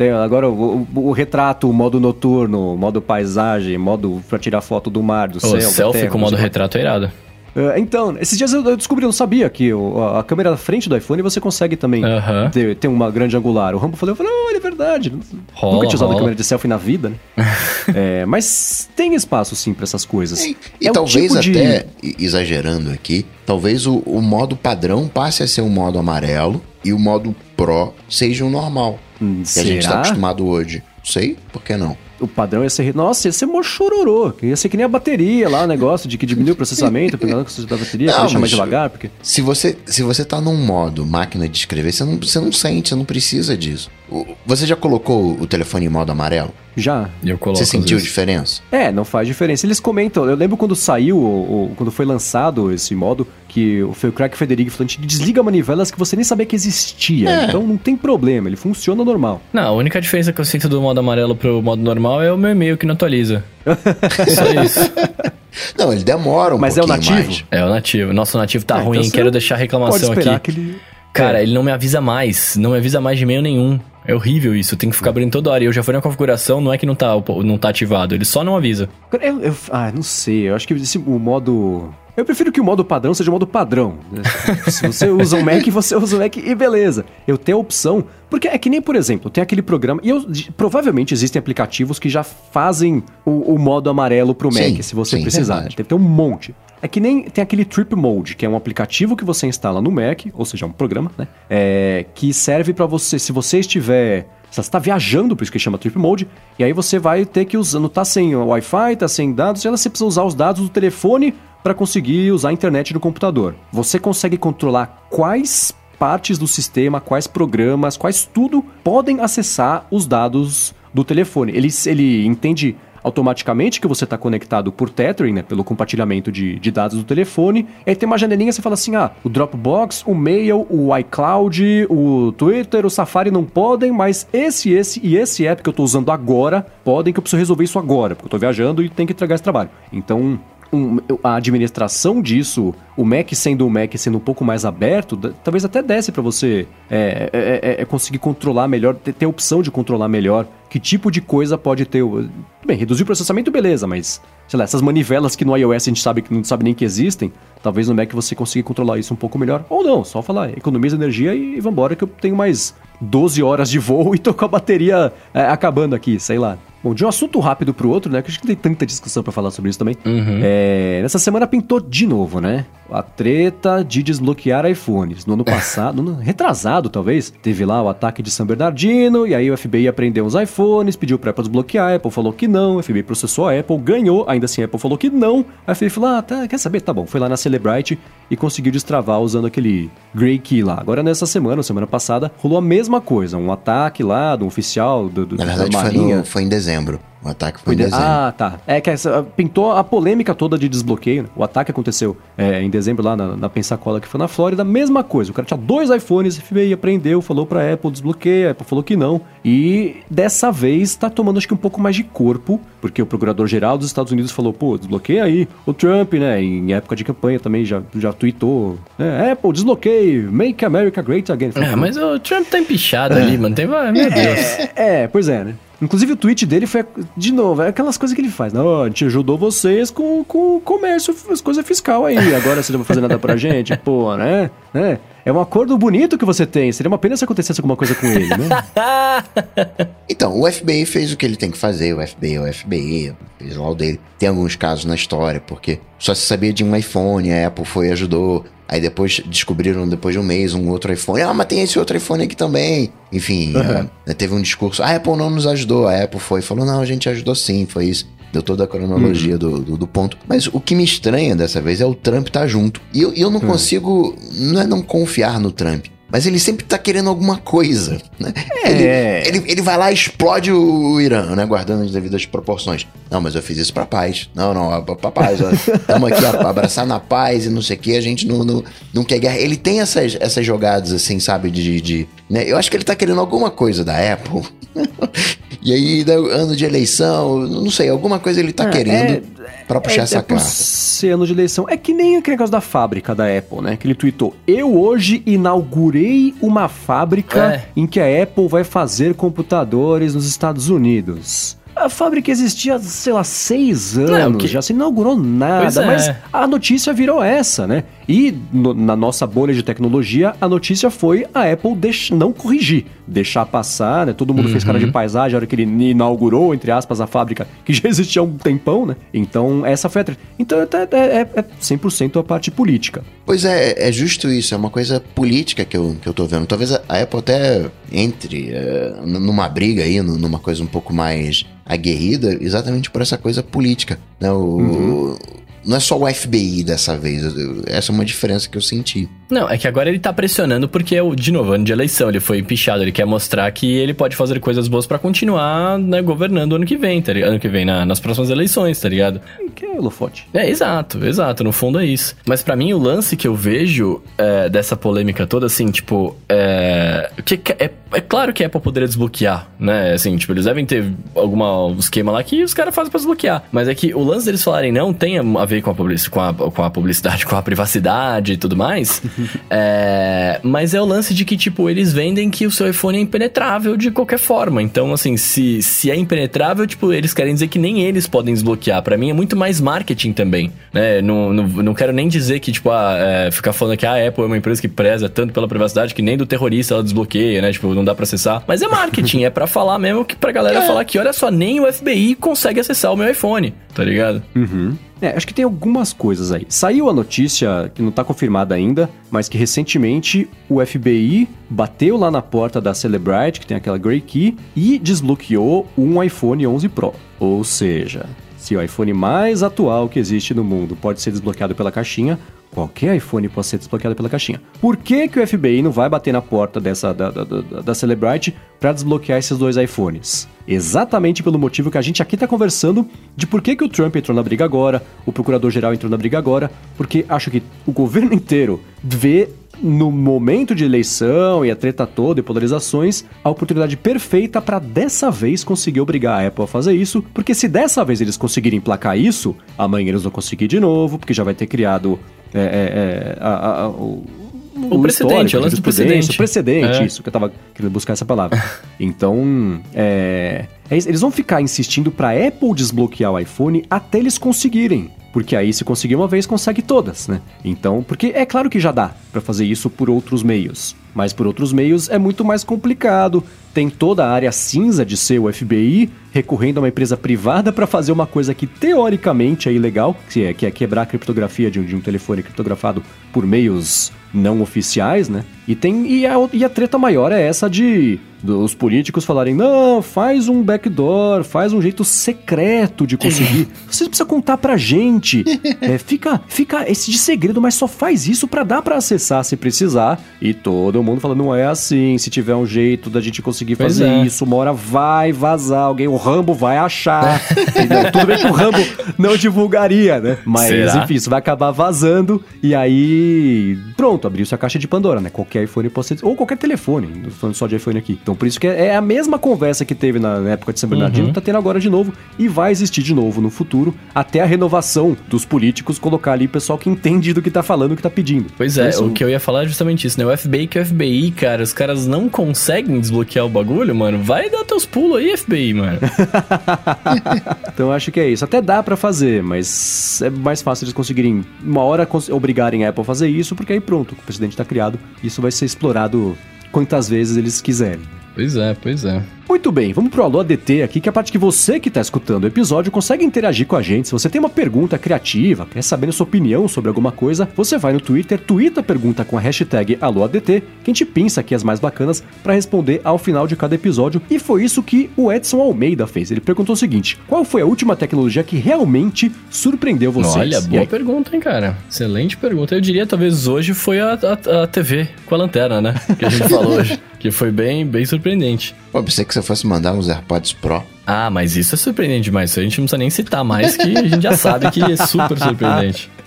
Tem agora o, o, o, retrato, o modo noturno, modo paisagem, modo pra tirar foto do mar, do o céu. O selfie com o modo retrato é irado. Uh, então, esses dias eu descobri, eu não sabia que o, a câmera da frente do iPhone você consegue também ter, ter, uma grande angular. O Rambo falou, eu falei, oh, é verdade. Rola, Nunca tinha usado rola. a câmera de selfie na vida, né? é, mas tem espaço sim para essas coisas. E, e é talvez tipo até, de... exagerando aqui, talvez o, o modo padrão passe a ser um modo amarelo e o modo Pro seja o normal. Hum, que a gente está acostumado hoje. Sei, por que não? O padrão ia ser. Nossa, ia ser mochororô. Ia ser que nem a bateria lá, o negócio de que diminui o processamento, pegando o da bateria, não, deixa mais devagar. Porque... Se você, se você tá num modo máquina de escrever, você não, você não sente, você não precisa disso. Você já colocou o telefone em modo amarelo? Já. Eu coloco, Você sentiu diferença? É, não faz diferença. Eles comentam, eu lembro quando saiu, ou, quando foi lançado esse modo, que foi o Crack Federico falando, desliga manivelas que você nem sabia que existia. É. Então não tem problema, ele funciona normal. Não, a única diferença que eu sinto do modo amarelo pro modo normal é o meu e-mail que não atualiza. Só isso. Não, ele demora um Mas é o pouquinho nativo? mais. É o nativo. Nosso nativo tá então ruim, você quero deixar reclamação aqui. que ele... Cara, É. ele não me avisa mais. Não me avisa mais de e-mail nenhum. É horrível isso. Tem que ficar abrindo toda hora. E eu já fui na configuração, não é que não tá, não tá ativado. Ele só não avisa. Eu, eu- ah, não sei. Eu acho que esse, o modo. Eu prefiro que o modo padrão seja o modo padrão. né? Se você usa um Mac, você usa um Mac e beleza. Eu tenho a opção. Porque é que nem, por exemplo, tem aquele programa. E eu, provavelmente existem aplicativos que já fazem o, o modo amarelo pro Mac, Sim, se você sim, precisar. verdade. Deve ter um monte. É que nem tem aquele Trip Mode, que é um aplicativo que você instala no Mac, ou seja, um programa, né? É, que serve pra você, se você estiver. Você está viajando, por isso que chama Trip Mode, e aí você vai ter que usar. Não tá sem Wi-Fi, tá sem dados, e aí você precisa usar os dados do telefone para conseguir usar a internet no computador. Você consegue controlar quais partes do sistema, quais programas, quais tudo podem acessar os dados do telefone. Ele, ele entende automaticamente que você está conectado por tethering, né, pelo compartilhamento de, de dados do telefone. Aí tem uma janelinha, você fala assim, ah, o Dropbox, o Mail, o iCloud, o Twitter, o Safari não podem, mas esse, esse e esse app que eu estou usando agora podem, que eu preciso resolver isso agora, porque eu estou viajando e tenho que entregar esse trabalho. Então, um- a administração disso, o Mac sendo o Mac sendo um pouco mais aberto, talvez até desse para você é, é- é- é conseguir controlar melhor, ter, ter a opção de controlar melhor que tipo de coisa pode ter. Bem, reduzir o processamento, beleza, mas sei lá, essas manivelas que no iOS a gente sabe que não sabe nem que existem, talvez no Mac você consiga controlar isso um pouco melhor. Ou não, só falar, economiza energia e, e vambora que eu tenho mais 12 horas de voo e tô com a bateria é, acabando aqui, sei lá. Bom, de um assunto rápido pro outro, né? Que acho que não tem tanta discussão pra falar sobre isso também. É, nessa semana pintou de novo, né? A treta de desbloquear iPhones. No ano passado, no ano retrasado talvez, teve lá o ataque de São Bernardino, e aí o FBI apreendeu os iPhones, pediu pra Apple desbloquear, a Apple falou que não, o FBI processou a Apple, ganhou, ainda assim a Apple falou que não. A FBI falou, ah, tá, quer saber? Tá bom. Foi lá na Celebrite e conseguiu destravar usando aquele Grey Key lá. Agora nessa semana, semana passada, rolou a mesma coisa, um ataque lá um oficial do, do, Na da verdade, foi, Marinha. no- foi em dezembro. O ataque foi Foi em de- dezembro. Ah, tá. É que essa, pintou a polêmica toda de desbloqueio. né? O ataque aconteceu é, em dezembro lá na, na Pensacola, que foi na Flórida. Mesma coisa. O cara tinha dois iPhones, o FBI apreendeu, falou pra Apple desbloqueia, a Apple falou que não. E dessa vez tá tomando acho que um pouco mais de corpo, porque o procurador-geral dos Estados Unidos falou, pô, desbloqueia aí. O Trump, né, em época de campanha também já, já tweetou, né, Apple, desbloqueie, make America great again. É, mas o Trump tá empichado ali, mano. Tem... Meu Deus. É, é, pois é, né? Inclusive o tweet dele foi, de novo, é aquelas coisas que ele faz. Não, a gente ajudou vocês com, com o comércio, as coisas fiscal aí. Agora você não vai fazer nada pra gente, pô, né? né? É um acordo bonito que você tem. Seria uma pena se acontecesse alguma coisa com ele, né? Então, o FBI fez o que ele tem que fazer, o FBI é o FBI, fez lá dele. Tem alguns casos na história, porque só se sabia de um iPhone, a Apple foi e ajudou. Aí depois descobriram, depois de um mês, um outro iPhone. Ah, mas tem esse outro iPhone aqui também. Enfim, é, teve um discurso. A Apple não nos ajudou. A Apple foi e falou: não, a gente ajudou sim, foi isso. Deu toda a cronologia do, do, do ponto. Mas o que me estranha dessa vez é o Trump estar junto. E eu, e eu não consigo. Não é não confiar no Trump. Mas ele sempre tá querendo alguma coisa, né? É. Ele, ele, ele vai lá e explode o Irã, né? Guardando as devidas proporções. Não, mas eu fiz isso pra paz. Não, não, pra, pra paz. Estamos aqui abraçar na paz e não sei o que. A gente não, não, não quer guerra. Ele tem essas, essas jogadas, assim, sabe? De, de, né? Eu acho que ele tá querendo alguma coisa da Apple. e aí, ano de eleição, não sei, alguma coisa ele tá Ah, querendo é- pra puxar é, essa é carta. ser ano de eleição. É que nem aquele negócio da fábrica da Apple, né? Que ele tweetou: Eu hoje inaugurei uma fábrica É. em que a Apple vai fazer computadores nos Estados Unidos. A fábrica existia, sei lá, seis anos, que- já se inaugurou nada, é. mas a notícia virou essa, né? E no- na nossa bolha de tecnologia, a notícia foi a Apple deix- não corrigir, deixar passar, né? Todo mundo fez cara de paisagem a hora que ele inaugurou, entre aspas, a fábrica, que já existia há um tempão, né? Então, essa foi a. Então, é, é, é 100% a parte política. Pois é, é justo isso, é uma coisa política que eu, que eu tô vendo. Talvez a a Apple até entre n- numa briga aí, numa coisa um pouco mais aguerrida, exatamente por essa coisa política. Né? O, Não é só o FBI dessa vez, essa é uma diferença que eu senti. Não, é que agora ele tá pressionando porque, é o- de novo, ano de eleição, ele foi empichado, ele quer mostrar que ele pode fazer coisas boas pra continuar né, governando ano que vem, tá ligado? Ano que vem, na- nas próximas eleições, tá ligado? Que é holofote. É, exato, exato, no fundo é isso. Mas pra mim o lance que eu vejo é, dessa polêmica toda, assim, tipo, é, que, que- é, é claro que a Apple poderia desbloquear, né? Assim, tipo, eles devem ter algum esquema lá que os caras fazem pra desbloquear. Mas é que o lance deles falarem não tem a ver com a, publici com a, com a publicidade, com a privacidade e tudo mais. é, mas é o lance de que, tipo, eles vendem que o seu iPhone é impenetrável de qualquer forma. Então, assim, se, se é impenetrável, tipo, eles querem dizer que nem eles podem desbloquear. Pra mim é muito mais marketing também, né? Não, não, não quero nem dizer que, tipo, ah, é, ficar falando que a Apple é uma empresa que preza tanto pela privacidade que nem do terrorista ela desbloqueia, né? Tipo, não dá pra acessar. Mas é marketing, é pra falar mesmo que pra galera falar que, olha só, nem o FBI consegue acessar o meu iPhone, tá ligado? Uhum. É, acho que tem algumas coisas aí. Saiu a notícia, que não tá confirmada ainda, mas que recentemente o FBI bateu lá na porta da Celebrite, que tem aquela Grey Key, e desbloqueou um iPhone 11 Pro. Ou seja, se o iPhone mais atual que existe no mundo pode ser desbloqueado pela caixinha, qualquer iPhone pode ser desbloqueado pela caixinha. Por que, que o FBI não vai bater na porta dessa da, da, da, da Celebrite para desbloquear esses dois iPhones? Exatamente pelo motivo que a gente aqui tá conversando de por que, que o Trump entrou na briga agora, o procurador-geral entrou na briga agora, porque acho que o governo inteiro vê no momento de eleição e a treta toda e polarizações, a oportunidade perfeita para dessa vez conseguir obrigar a Apple a fazer isso, porque se dessa vez eles conseguirem emplacar isso, amanhã eles vão conseguir de novo, porque já vai ter criado é, é, é, a- a- o, O precedente, histórico, o lance do precedente. o precedente, É. isso que eu tava querendo buscar essa palavra. Então, é, é eles vão ficar insistindo pra Apple desbloquear o iPhone até eles conseguirem. Porque aí, se conseguir uma vez, consegue todas, né? Então, porque é claro que já dá pra fazer isso por outros meios. Mas por outros meios é muito mais complicado. Tem toda a área cinza de ser o FBI recorrendo a uma empresa privada pra fazer uma coisa que teoricamente é ilegal, que é, que é quebrar a criptografia de um, de um telefone criptografado por meios não oficiais, né? E tem e a, e a treta maior é essa de dos políticos falarem não, faz um backdoor, faz um jeito secreto de conseguir. Você precisa contar pra gente. É, fica fica esse de segredo, mas só faz isso pra dar pra acessar se precisar. E todo mundo falando não é assim. Se tiver um jeito da gente conseguir Pois fazer é. isso, uma hora vai vazar alguém, o Rambo vai achar. Entendeu? Tudo bem que o Rambo não divulgaria, né? Mas Será? enfim, isso vai acabar vazando e aí pronto, abriu-se a caixa de Pandora, né? Qualquer iPhone pode ser, ou qualquer telefone, não falando só de iPhone aqui. Então por isso que é, é a mesma conversa que teve na época de São Bernardino, tá tendo agora de novo e vai existir de novo no futuro, até a renovação dos políticos colocar ali o pessoal que entende do que tá falando, que tá pedindo. Pois é, Isso- o que eu ia falar é justamente isso, né? O FBI que o FBI, cara, os caras não conseguem desbloquear o bagulho, mano. Vai dar teus pulos aí, FBI, mano. Então acho que é isso. Até dá pra fazer, mas é mais fácil eles conseguirem uma hora obrigarem a Apple a fazer isso, porque aí pronto, o presidente tá criado, isso vai ser explorado quantas vezes eles quiserem. Pois é, pois é. Muito bem, vamos pro Alô ADT aqui, que é a parte que você que está escutando o episódio consegue interagir com a gente. Se você tem uma pergunta criativa, quer saber a sua opinião sobre alguma coisa, você vai no Twitter, twitta a pergunta com a hashtag AlôADT, que a gente pensa aqui as mais bacanas para responder ao final de cada episódio. E foi isso que o Edson Almeida fez. Ele perguntou o seguinte: qual foi a última tecnologia que realmente surpreendeu vocês? Olha, boa pergunta, hein, cara. Excelente pergunta. Eu diria, talvez hoje foi a, a, a TV com a lanterna, né? Que a gente falou hoje. Que foi bem, bem surpreendente. Pô, pensei que você fosse mandar uns AirPods Pro. Ah, mas isso é surpreendente demais. Isso a gente não precisa nem citar mais, que a gente já sabe que é super surpreendente.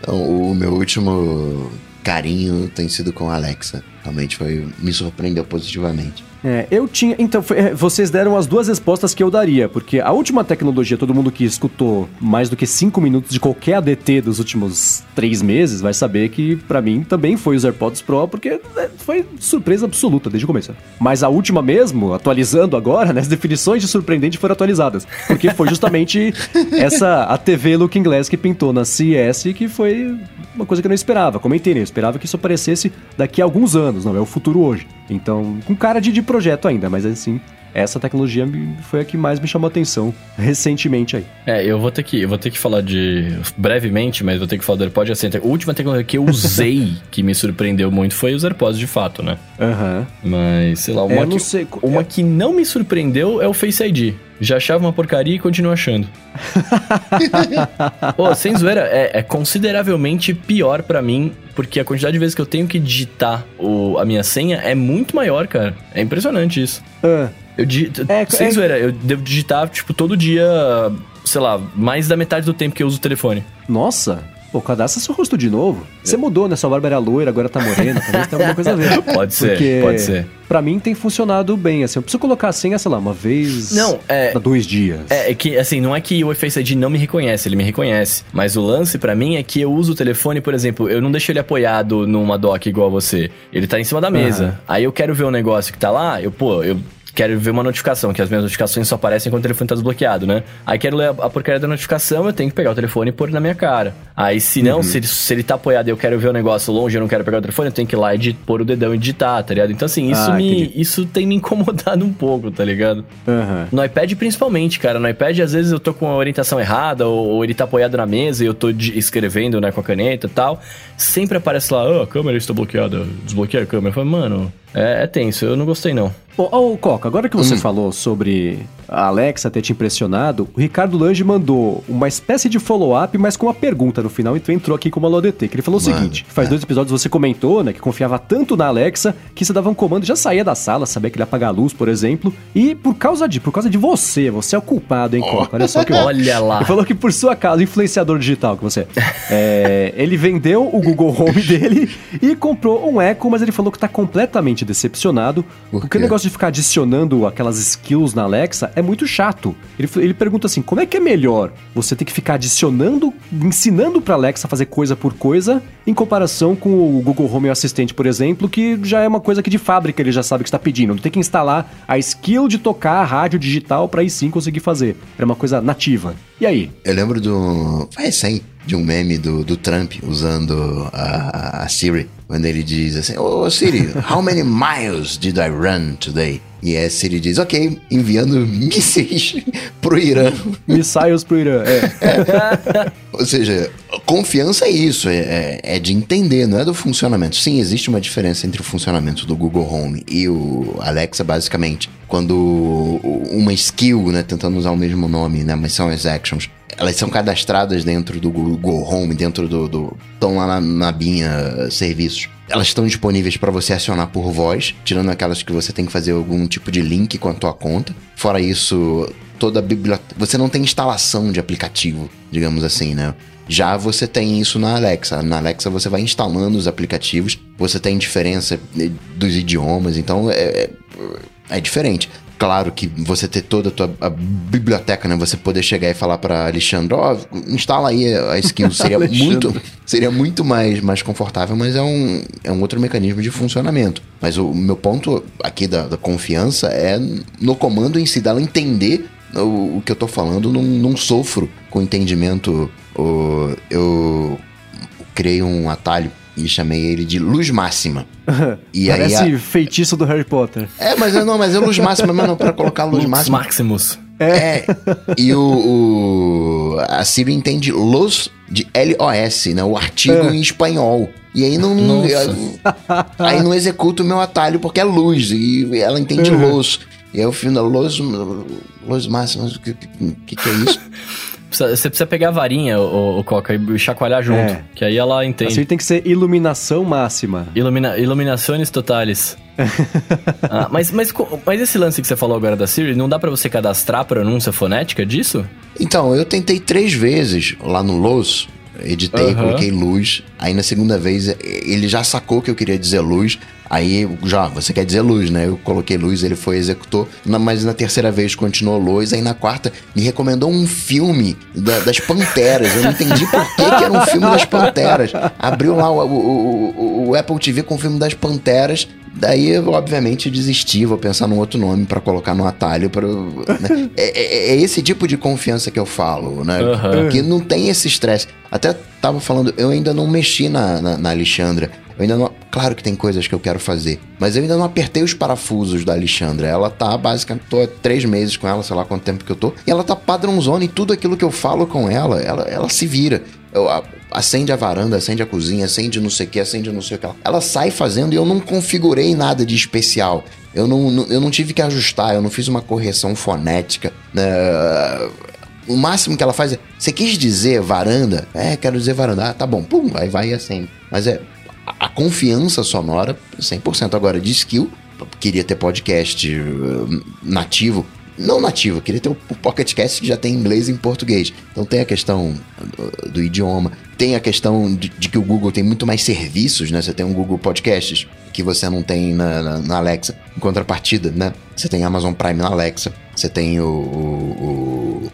Então, o meu último carinho tem sido com a Alexa. Realmente foi, me surpreendeu positivamente. É, eu tinha. Então, foi- é, vocês deram as duas respostas que eu daria, porque a última tecnologia, todo mundo que escutou mais do que cinco minutos de qualquer ADT dos últimos três meses vai saber que, pra mim, também foi os AirPods Pro, porque é, foi surpresa absoluta desde o começo. Mas a última mesmo, atualizando agora, né, as definições de surpreendente foram atualizadas, porque foi justamente essa a TV Looking Glass que pintou na CES, que foi uma coisa que eu não esperava. Comentei, né? Eu esperava que isso aparecesse daqui a alguns anos, não é o futuro hoje. Então, com cara de, de projeto ainda, mas assim, essa tecnologia foi a que mais me chamou a atenção recentemente aí. É, eu vou ter que, eu vou ter que falar de brevemente, mas vou ter que falar do AirPod assim. A última tecnologia que eu usei que me surpreendeu muito foi os AirPods de fato, né? Aham. Uhum. Mas, sei lá, uma, é, que, sei, uma é... que não me surpreendeu é o Face ID. Já achava uma porcaria e continuo achando. Pô, sem zoeira, é, é consideravelmente pior para mim, porque a quantidade de vezes que eu tenho que digitar o, a minha senha é muito maior, cara. É impressionante isso. Uh. Eu digito, é, sem é... zoeira, eu devo digitar, tipo, todo dia, sei lá, mais da metade do tempo que eu uso o telefone. Nossa, Pô, cadastra seu rosto de novo. Você mudou, né? Sua barba era loira, agora tá morena. Talvez tenha alguma coisa a ver. Pode ser, Porque, pode ser. Pra mim tem funcionado bem, assim. Eu preciso colocar a senha, sei lá, uma vez não, é, dois dias. É, é, que, assim, não é que o Face ID não me reconhece, ele me reconhece. Mas o lance para mim é que eu uso o telefone, por exemplo, eu não deixo ele apoiado numa dock igual a você. Ele tá em cima da mesa. Aí eu quero ver um negócio que tá lá, eu, pô, eu quero ver uma notificação, que as minhas notificações só aparecem quando o telefone tá desbloqueado, né? Aí quero ler a, porcaria da notificação, eu tenho que pegar o telefone e pôr na minha cara. Aí se não, uhum. se, ele, se ele tá apoiado e eu quero ver o negócio longe, eu não quero pegar o telefone, eu tenho que ir lá e pôr o dedão e digitar, tá ligado? Então assim, isso, ah, me, isso tem me incomodado um pouco, tá ligado? Uhum. No iPad principalmente, cara. No iPad às vezes eu tô com a orientação errada, ou, ou ele tá apoiado na mesa e eu tô escrevendo, né, com a caneta e tal. Sempre aparece lá, oh, a câmera está bloqueada, desbloqueei a câmera. Eu falo, mano, é, é tenso, eu não gostei não. Ô, oh, oh, Coca, agora que você hum. falou sobre a Alexa ter te impressionado, o Ricardo Lange mandou uma espécie de follow-up, mas com uma pergunta no final, e tu entrou aqui como AloDT, que ele falou Mano, o seguinte, faz é. dois episódios você comentou, né, que confiava tanto na Alexa, que você dava um comando já saía da sala, sabia que ele ia apagar a luz, por exemplo, e por causa de, por causa de você, você é o culpado, hein, Coca? Olha só que... Olha lá! Ele falou que por sua causa, influenciador digital que você é, ele vendeu o Google Home dele e comprou um Echo, mas ele falou que tá completamente decepcionado, por porque o negócio de ficar adicionando aquelas skills na Alexa é muito chato. Ele, ele pergunta assim: como é que é melhor você ter que ficar adicionando, ensinando pra Alexa fazer coisa por coisa, em comparação com o Google Home Assistente, por exemplo, que já é uma coisa que de fábrica ele já sabe que está pedindo. Não tem que instalar a skill de tocar a rádio digital para aí sim conseguir fazer. É uma coisa nativa. E aí? Eu lembro do. Faz 100 de um meme do, do Trump usando a, a Siri, quando ele diz assim: Ô oh, Siri, how many miles did I run today? E a Siri diz: Ok, enviando mísseis pro Irã. Missiles pro Irã, é. é. Ou seja, confiança é isso, é, é, é, de entender, não é do funcionamento. Sim, existe uma diferença entre o funcionamento do Google Home e o Alexa, basicamente. Quando uma skill, né, tentando usar o mesmo nome, né, mas são as actions, elas são cadastradas dentro do Google Home, dentro do. do estão lá na, na binha serviços. Elas estão disponíveis para você acionar por voz, tirando aquelas que você tem que fazer algum tipo de link com a tua conta. Fora isso, toda a biblioteca. Você não tem instalação de aplicativo, digamos assim, né? Já você tem isso na Alexa. Na Alexa você vai instalando os aplicativos, você tem diferença dos idiomas, então é, é, é diferente claro que você ter toda a tua a biblioteca, né? Você poder chegar e falar para Alexandre, ó, oh, instala aí a skill, seria muito seria muito mais, mais confortável, mas é um, é um outro mecanismo de funcionamento. Mas o meu ponto aqui da, da confiança é no comando em si, dela entender o, o que eu tô falando, não, não sofro com entendimento. O, eu criei um atalho e chamei ele de Luz Máxima. e Parece aí a... feitiço do Harry Potter. É, mas não, mas é Luz Máxima, mas não para colocar Luz, luz Máxima. Maximus. É. é. E o, o, a Siri entende Luz de LOS, né? O artigo é. em espanhol. E aí não, aí não executa o meu atalho porque é luz e ela entende uhum. luz. E aí o fim da luz, luz máxima, o que, que, que é isso? Você precisa pegar a varinha, o, o Coca, e chacoalhar junto. É. Que aí ela entende. Assim tem que ser iluminação máxima. Ilumina, iluminações totales. ah, mas, mas, mas esse lance que você falou agora da Siri, não dá para você cadastrar a pronúncia fonética disso? Então, eu tentei três vezes lá no Los, editei, uhum. coloquei luz. Aí na segunda vez ele já sacou que eu queria dizer luz. Aí já, você quer dizer luz, né? Eu coloquei luz, ele foi executor. mas na terceira vez continuou luz. Aí na quarta me recomendou um filme da, das Panteras. Eu não entendi por que, que era um filme das Panteras. Abriu lá o, o, o, o Apple TV com o filme das Panteras. Daí, eu, obviamente, desisti, vou pensar num outro nome para colocar no atalho. Pra, né? é, é, é, esse tipo de confiança que eu falo, né? Uhum. Que não tem esse estresse. Até tava falando, eu ainda não mexi na, na, na Alexandra. Eu ainda não. Claro que tem coisas que eu quero fazer, mas eu ainda não apertei os parafusos da Alexandra. Ela tá basicamente. Tô há três meses com ela, sei lá quanto tempo que eu tô. E ela tá padrãozona em tudo aquilo que eu falo com ela. Ela, ela se vira. Eu, a, acende a varanda, acende a cozinha, acende não sei o que, acende não sei o que. Ela sai fazendo e eu não configurei nada de especial. Eu não, eu não tive que ajustar, eu não fiz uma correção fonética. Né? O máximo que ela faz é: você quis dizer varanda? É, quero dizer varanda. Ah, tá bom. Pum, aí vai e acende. Mas é a confiança sonora 100%. Agora, de skill, queria ter podcast uh, nativo. Não nativo, queria ter o Pocket Cast que já tem inglês e em português. Então tem a questão do, do idioma, tem a questão de, de, que o Google tem muito mais serviços, né? Você tem um Google Podcasts que você não tem na, na, na Alexa. Em contrapartida, né? Você tem Amazon Prime na Alexa, você tem o, o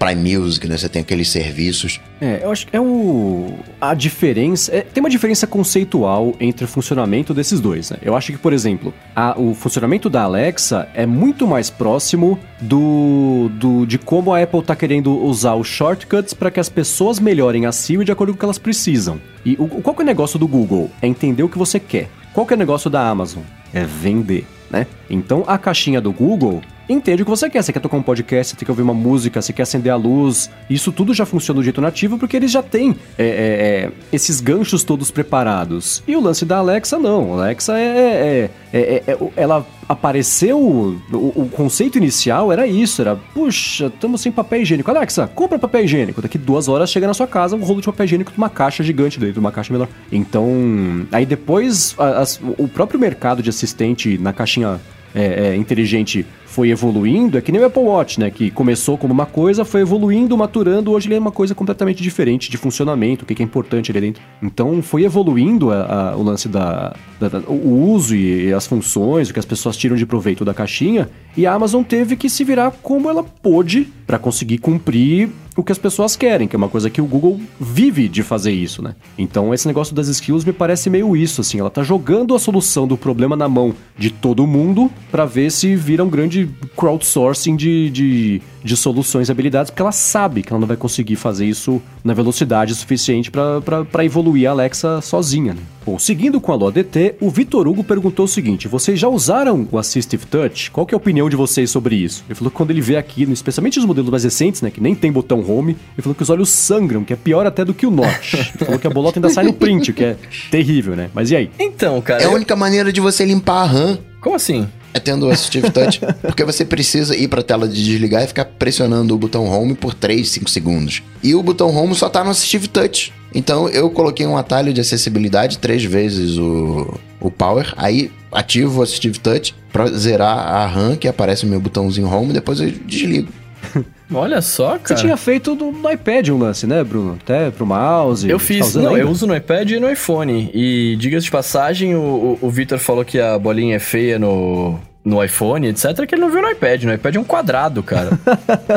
Prime Music, né? Você tem aqueles serviços. É, eu acho que é o. A diferença. É, tem uma diferença conceitual entre o funcionamento desses dois, né? Eu acho que, por exemplo, a, o funcionamento da Alexa é muito mais próximo do, do de como a Apple está querendo usar os shortcuts para que as pessoas melhorem a Siri de acordo com o que elas precisam. E o, qual que é o negócio do Google? É entender o que você quer. Qual que é o negócio da Amazon? É vender, né? Então a caixinha do Google entende o que você quer. Você quer tocar um podcast, você quer ouvir uma música, você quer acender a luz. Isso tudo já funciona do jeito nativo porque eles já têm é, é, é, esses ganchos todos preparados. E o lance da Alexa, não. A Alexa é. é, é, ela apareceu. O, o, conceito inicial era isso: era, puxa, estamos sem papel higiênico. Alexa, compra papel higiênico. Daqui duas horas chega na sua casa um rolo de papel higiênico de uma caixa gigante dentro, de uma caixa menor. Então, aí depois, as, o próprio mercado de assistente na caixinha é, é, inteligente foi evoluindo, é que nem o Apple Watch, né? Que começou como uma coisa, foi evoluindo, maturando, hoje ele é uma coisa completamente diferente de funcionamento, o que é importante ali dentro. Então foi evoluindo a, a, o lance da, da, da, o uso e as funções, o que as pessoas tiram de proveito da caixinha, e a Amazon teve que se virar como ela pôde para conseguir cumprir o que as pessoas querem, que é uma coisa que o Google vive de fazer isso, né? Então esse negócio das skills me parece meio isso, assim, ela tá jogando a solução do problema na mão de todo mundo para ver se vira um grande crowdsourcing de, de, de soluções e habilidades, porque ela sabe que ela não vai conseguir fazer isso na velocidade suficiente para evoluir a Alexa sozinha, né? Bom, seguindo com a LoDT, o Vitor Hugo perguntou o seguinte: vocês já usaram o Assistive Touch? Qual é a opinião de vocês sobre isso? Ele falou que quando ele vê aqui, especialmente os modelos mais recentes, né, que nem tem botão home, ele falou que os olhos sangram, que é pior até do que o Notch. Ele falou que a bolota ainda sai no print, o que é terrível, né? Mas e aí? Então, cara. É a única maneira de você limpar a RAM. Como assim? É tendo o Assistive Touch, porque você precisa ir para a tela de desligar e ficar pressionando o botão Home por 3, 5 segundos. E o botão Home só tá no Assistive Touch. Então eu coloquei um atalho de acessibilidade três vezes o, o Power, aí ativo o Assistive Touch para zerar a RAM, que aparece o meu botãozinho Home, depois eu desligo. Olha só, cara. Você tinha feito do, no iPad um lance, né, Bruno? Até pro mouse. Eu fiz. Tá não, ainda? eu uso no iPad e no iPhone. E diga-se de passagem, o, o, o Victor falou que a bolinha é feia no, no iPhone, etc., que ele não viu no iPad. No iPad é um quadrado, cara.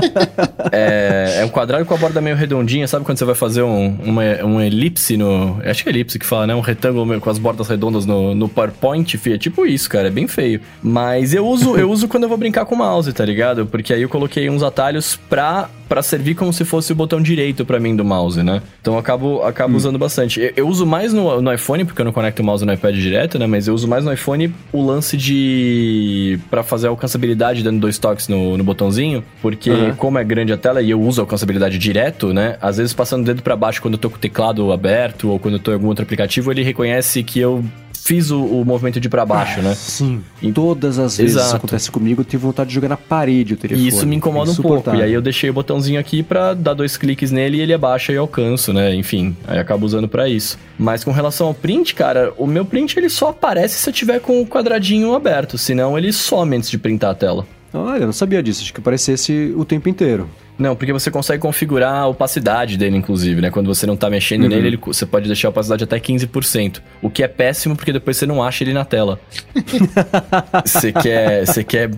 é, é, um quadrado com a borda meio redondinha. Sabe quando você vai fazer um, uma, um elipse no... Acho que é elipse que fala, né? Um retângulo com as bordas redondas no, no PowerPoint, filho. É tipo isso, cara. É bem feio. Mas eu uso, eu uso quando eu vou brincar com o mouse, tá ligado? Porque aí eu coloquei uns atalhos pra, pra servir como se fosse o botão direito pra mim do mouse, né? Então eu acabo, acabo hum. usando bastante. Eu, eu, uso mais no, no iPhone, porque eu não conecto o mouse no iPad direto, né? Mas eu uso mais no iPhone o lance de para fazer a alcançabilidade dando dois toques no, no botãozinho, porque uhum. como é grande a tela e eu uso a alcançabilidade direto, né? Às vezes passando o dedo para baixo quando eu tô com o teclado aberto ou quando eu tô em algum outro aplicativo, ele reconhece que eu fiz o, o movimento de para baixo, né? Sim. E todas as vezes Exato. isso acontece comigo, eu tive vontade de jogar na parede o telefone. E isso me incomoda um pouco. E aí eu deixei o botãozinho aqui para dar dois cliques nele e ele abaixa e alcanço, né? Enfim, aí acabo usando para isso. Mas com relação ao print, cara, o meu print ele só aparece se eu tiver com o quadradinho aberto, senão ele some antes de printar a tela. Olha, eu não sabia disso, acho que aparecesse o tempo inteiro. Não, porque você consegue configurar a opacidade dele, inclusive, né? Quando você não tá mexendo uhum. nele, ele, você pode deixar a opacidade até 15%. O que é péssimo, porque depois você não acha ele na tela. você quer. Você quer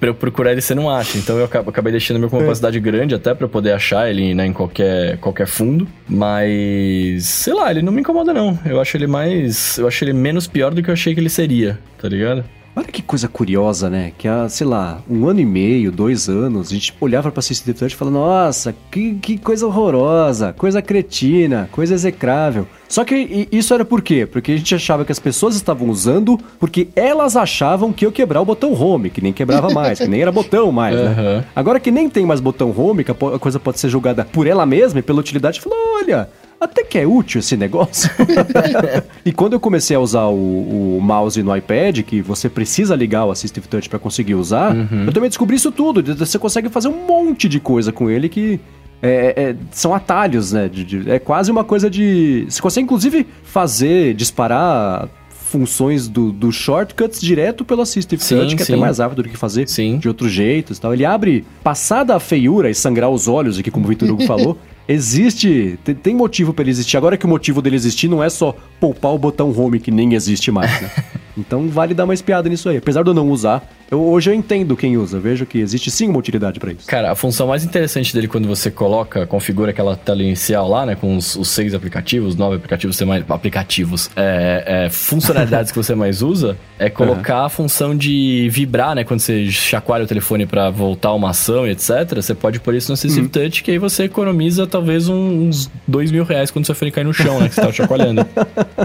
pra eu procurar ele, você não acha. Então eu acabei deixando meu com uma é. opacidade grande até para poder achar ele né, em qualquer, qualquer fundo. Mas, sei lá, ele não me incomoda não. Eu acho ele mais. Eu acho ele menos pior do que eu achei que ele seria, tá ligado? Olha que coisa curiosa, né? Que há, sei lá, um ano e meio, dois anos, a gente olhava pra Assistive Touch e falava, nossa, que, que coisa horrorosa, coisa cretina, coisa execrável. Só que isso era por quê? Porque a gente achava que as pessoas estavam usando porque elas achavam que eu quebrar o botão home, que nem quebrava mais, que nem era botão mais, né? Uhum. Agora que nem tem mais botão home, que a coisa pode ser julgada por ela mesma e pela utilidade, falou, olha, até que é útil esse negócio. e quando eu comecei a usar o, o, mouse no iPad, que você precisa ligar o Assistive Touch para conseguir usar, uhum. eu também descobri isso tudo. Você consegue fazer um monte de coisa com ele que é, é, são atalhos, né? De, de, é quase uma coisa de. Você consegue, inclusive, fazer, disparar funções do, do shortcuts direto pelo Assistive sim, Touch, que sim. é até mais rápido do que fazer sim. de outros jeitos e tal. Ele abre, passada a feiura e sangrar os olhos aqui, como o Vitor Hugo falou, existe, tem, tem motivo para ele existir. Agora que o motivo dele existir não é só poupar o botão home que nem existe mais, né? Então vale dar uma espiada nisso aí. Apesar de eu não usar, eu, hoje eu entendo quem usa. Vejo que existe sim uma utilidade para isso. Cara, a função mais interessante dele quando você coloca, configura aquela tela inicial lá, né? Com os, os seis aplicativos, nove aplicativos, você mais, aplicativos, é, é, funcionalidades que você mais usa, é colocar uhum. a função de vibrar, né? Quando você chacoalha o telefone para voltar uma ação e etc. Você pode pôr isso no Assistive uhum. Touch, que aí você economiza talvez uns dois mil reais quando seu telefone cair no chão, né? Que você tá chacoalhando.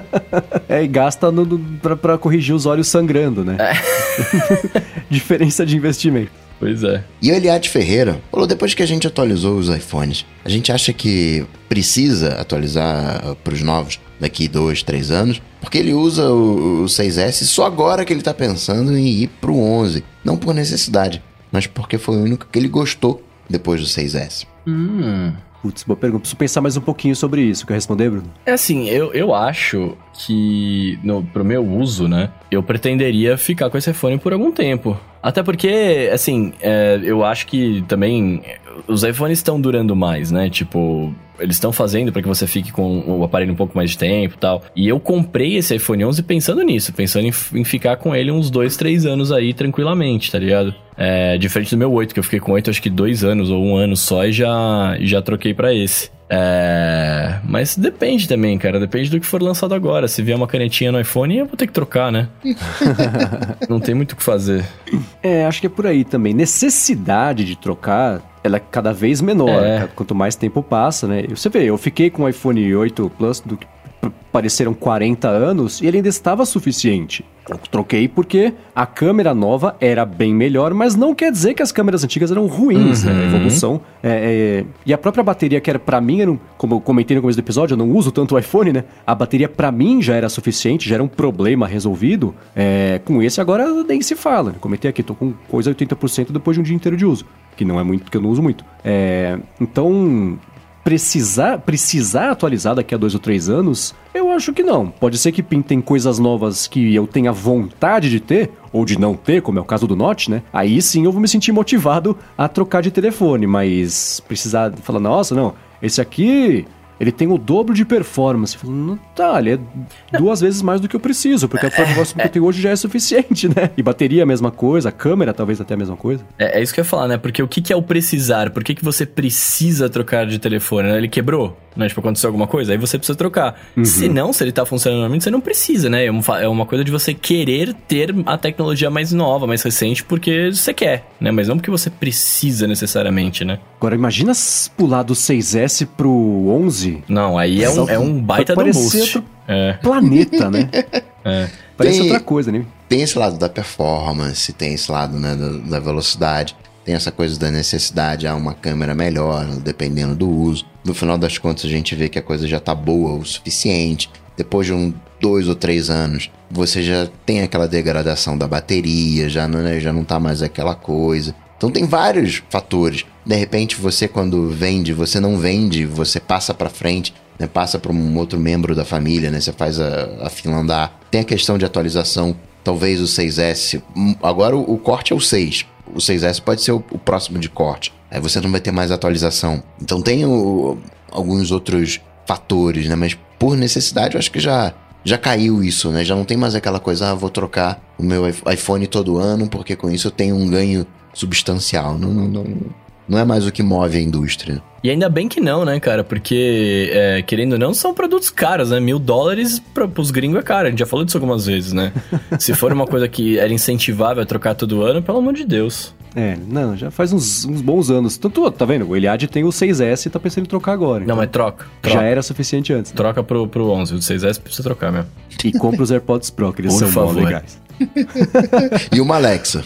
é, e gasta no, no, pra, pra corrigir corrigir os olhos sangrando, né? É. Diferença de investimento. Pois é. E o Eliade Ferreira falou: depois que a gente atualizou os iPhones, a gente acha que precisa atualizar para os novos daqui dois, três anos, porque ele usa o, o 6S só agora que ele está pensando em ir para o 11. Não por necessidade, mas porque foi o único que ele gostou depois do 6S. Hum. Putz, boa pergunta. Preciso pensar mais um pouquinho sobre isso. Quer responder, Bruno? É assim, eu, eu acho que, no, pro meu uso, né, eu pretenderia ficar com esse iPhone por algum tempo. Até porque, assim, é, eu acho que também os iPhones estão durando mais, né? Tipo, eles estão fazendo para que você fique com o aparelho um pouco mais de tempo e tal. E eu comprei esse iPhone 11 pensando nisso, pensando em, em ficar com ele uns dois, três anos aí tranquilamente, tá ligado? É, diferente do meu 8, que eu fiquei com 8 acho que dois anos ou um ano só e já, já troquei para esse. É... Mas depende também, cara. Depende do que for lançado agora. Se vier uma canetinha no iPhone, eu vou ter que trocar, né? Não tem muito o que fazer. É, acho que é por aí também. Necessidade de trocar, ela é cada vez menor. É. Quanto mais tempo passa, né? Você vê, eu fiquei com o iPhone 8 Plus do que pareceram 40 anos e ele ainda estava suficiente. Eu troquei porque a câmera nova era bem melhor, mas não quer dizer que as câmeras antigas eram ruins, uhum. né? A uhum. evolução. É, é... E a própria bateria, que era para mim, era um... como eu comentei no começo do episódio, eu não uso tanto o iPhone, né? A bateria para mim já era suficiente, já era um problema resolvido. É... Com esse agora nem se fala. Eu comentei aqui, tô com coisa 80% depois de um dia inteiro de uso. Que não é muito, que eu não uso muito. É... Então, precisar, precisar atualizar daqui a dois ou três anos, eu acho que não. Pode ser que pintem coisas novas que eu tenha vontade de ter, ou de não ter, como é o caso do Note, né? Aí sim eu vou me sentir motivado a trocar de telefone, mas precisar falar, nossa, não, esse aqui ele tem o dobro de performance. Falando, tá, ele é duas vezes mais do que eu preciso, porque a performance que eu tenho hoje já é suficiente, né? E bateria a mesma coisa, a câmera talvez até a mesma coisa. É, é isso que eu ia falar, né? Porque o que, que é o precisar? Por que, que você precisa trocar de telefone? Né? Ele quebrou? Né? Tipo, aconteceu alguma coisa, aí você precisa trocar. Uhum. Se não, se ele tá funcionando normalmente, você não precisa, né? É uma coisa de você querer ter a tecnologia mais nova, mais recente, porque você quer, né? Mas não porque você precisa necessariamente, né? Agora, imagina pular do 6S pro 11. Não, aí é um, é um baita do boost. outro é. planeta, né? É. Parece tem, outra coisa, né? Tem esse lado da performance, tem esse lado né, da, da velocidade tem essa coisa da necessidade a uma câmera melhor, dependendo do uso. No final das contas, a gente vê que a coisa já tá boa o suficiente. Depois de um dois ou três anos, você já tem aquela degradação da bateria, já não, né, já não tá mais aquela coisa. Então tem vários fatores. De repente, você quando vende, você não vende, você passa para frente, né, passa para um outro membro da família, né, você faz a, a fila andar. Tem a questão de atualização, talvez o 6S. Agora o, o corte é o 6 o 6S pode ser o, o, próximo de corte. Aí você não vai ter mais atualização. Então tem o, alguns outros fatores, né? Mas por necessidade eu acho que já já caiu isso, né? Já não tem mais aquela coisa, ah, vou trocar o meu iPhone todo ano porque com isso eu tenho um ganho substancial. Não, não, não, Não é mais o que move a indústria. E ainda bem que não, né, cara? Porque, é, querendo ou não, são produtos caros, né? Mil dólares pra, pros gringos é caro. A gente já falou disso algumas vezes, né? Se for uma coisa que era incentivável a trocar todo ano, pelo amor de Deus. É, não, já faz uns, uns bons anos. Tanto, tá vendo? O Eliade tem o 6S e tá pensando em trocar agora. Não, então mas troca. troca. Já era suficiente antes. né? Troca pro, pro 11. O 6S precisa trocar mesmo. E compra os AirPods Pro, que eles Por são favor. legais. E uma Alexa.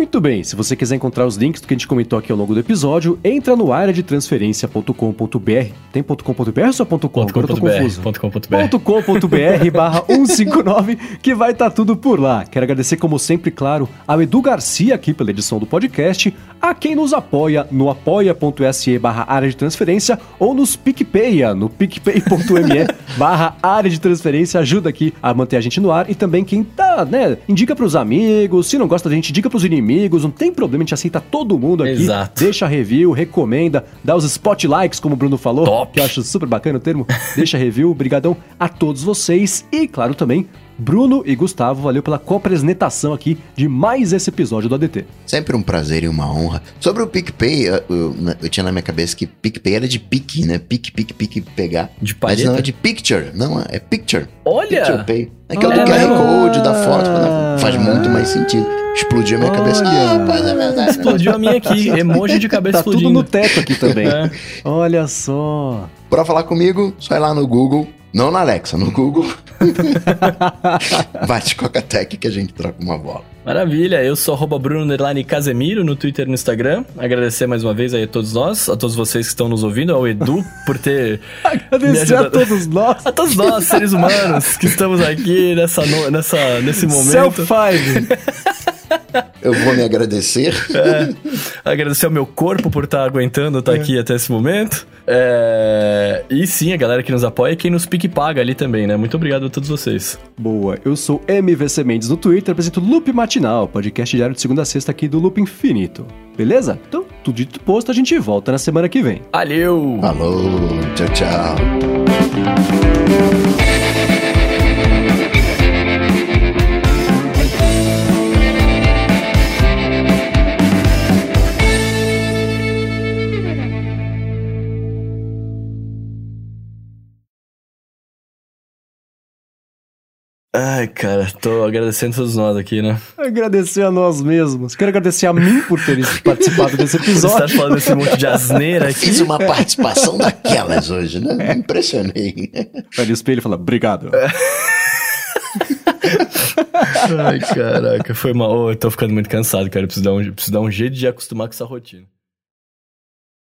Muito bem, se você quiser encontrar os links do que a gente comentou aqui ao longo do episódio, entra no área de transferência.com.br. Tem .com.br ou só .com? Agora eu tô confuso. Com. .com.br barra 159, que vai estar tudo por lá. Quero agradecer, como sempre, claro, ao Edu Garcia aqui pela edição do podcast, a quem nos apoia no apoia.se barra área de transferência ou nos PicPaya, no picpay.me barra área de transferência, ajuda aqui a manter a gente no ar e também quem tá, né, indica pros amigos, se não gosta da gente, indica pros inimigos, não tem problema, a gente aceita todo mundo aqui. Exato. Deixa review, recomenda, dá os spot likes, como o Bruno falou, Top. que eu acho super bacana o termo. Deixa review, brigadão a todos vocês e, claro, também Bruno e Gustavo, valeu pela co-apresentação aqui de mais esse episódio do ADT. Sempre um prazer e uma honra. Sobre o PicPay, eu, eu- eu tinha na minha cabeça que PicPay era de pique, né? Pique, pique, pique, pegar. De Mas não, é de picture. Não, é picture. Olha! Picture Pay. É que é o do QR. Code, da foto. né? Faz muito mais sentido. Explodiu a minha cabeça. Olha. Ah, rapaz, é verdade. Explodiu a minha aqui. Emoji de cabeça Tá tudo explodindo. no teto aqui também. É. Olha só. Pra falar comigo, só ir lá no Google. Não na Alexa, no Google. Bate Coca-Tech que a gente troca uma bola. Maravilha, eu sou arroba Bruno Underline Casemiro no Twitter e no Instagram. Agradecer mais uma vez aí a todos nós, a todos vocês que estão nos ouvindo, ao Edu por ter. Agradecer a todos nós. A todos nós, seres humanos, que estamos aqui nessa, nessa, nesse momento. Self Five. Eu vou me agradecer. É, agradecer ao meu corpo por estar aguentando estar aqui até esse momento. É, e sim, a galera que nos apoia e quem nos pique paga ali também, né? Muito obrigado a todos vocês. Boa, eu sou MVC Mendes no Twitter, apresento Loop Matinal, podcast diário de segunda a sexta aqui do Loop Infinito. Beleza? Então, tudo dito e posto, a gente volta na semana que vem. Valeu! Falou, tchau, tchau. Ai, cara, tô agradecendo todos nós aqui, né? Agradecer a nós mesmos. Quero agradecer a mim por ter participado desse Você tá episódio. falando esse monte de asneira aqui. Fiz uma participação daquelas hoje, né? Me impressionei. Olha o espelho e fala, obrigado. Ai, caraca, foi mal. Ô, eu tô ficando muito cansado, cara. Eu preciso dar um, preciso dar um jeito de acostumar com essa rotina.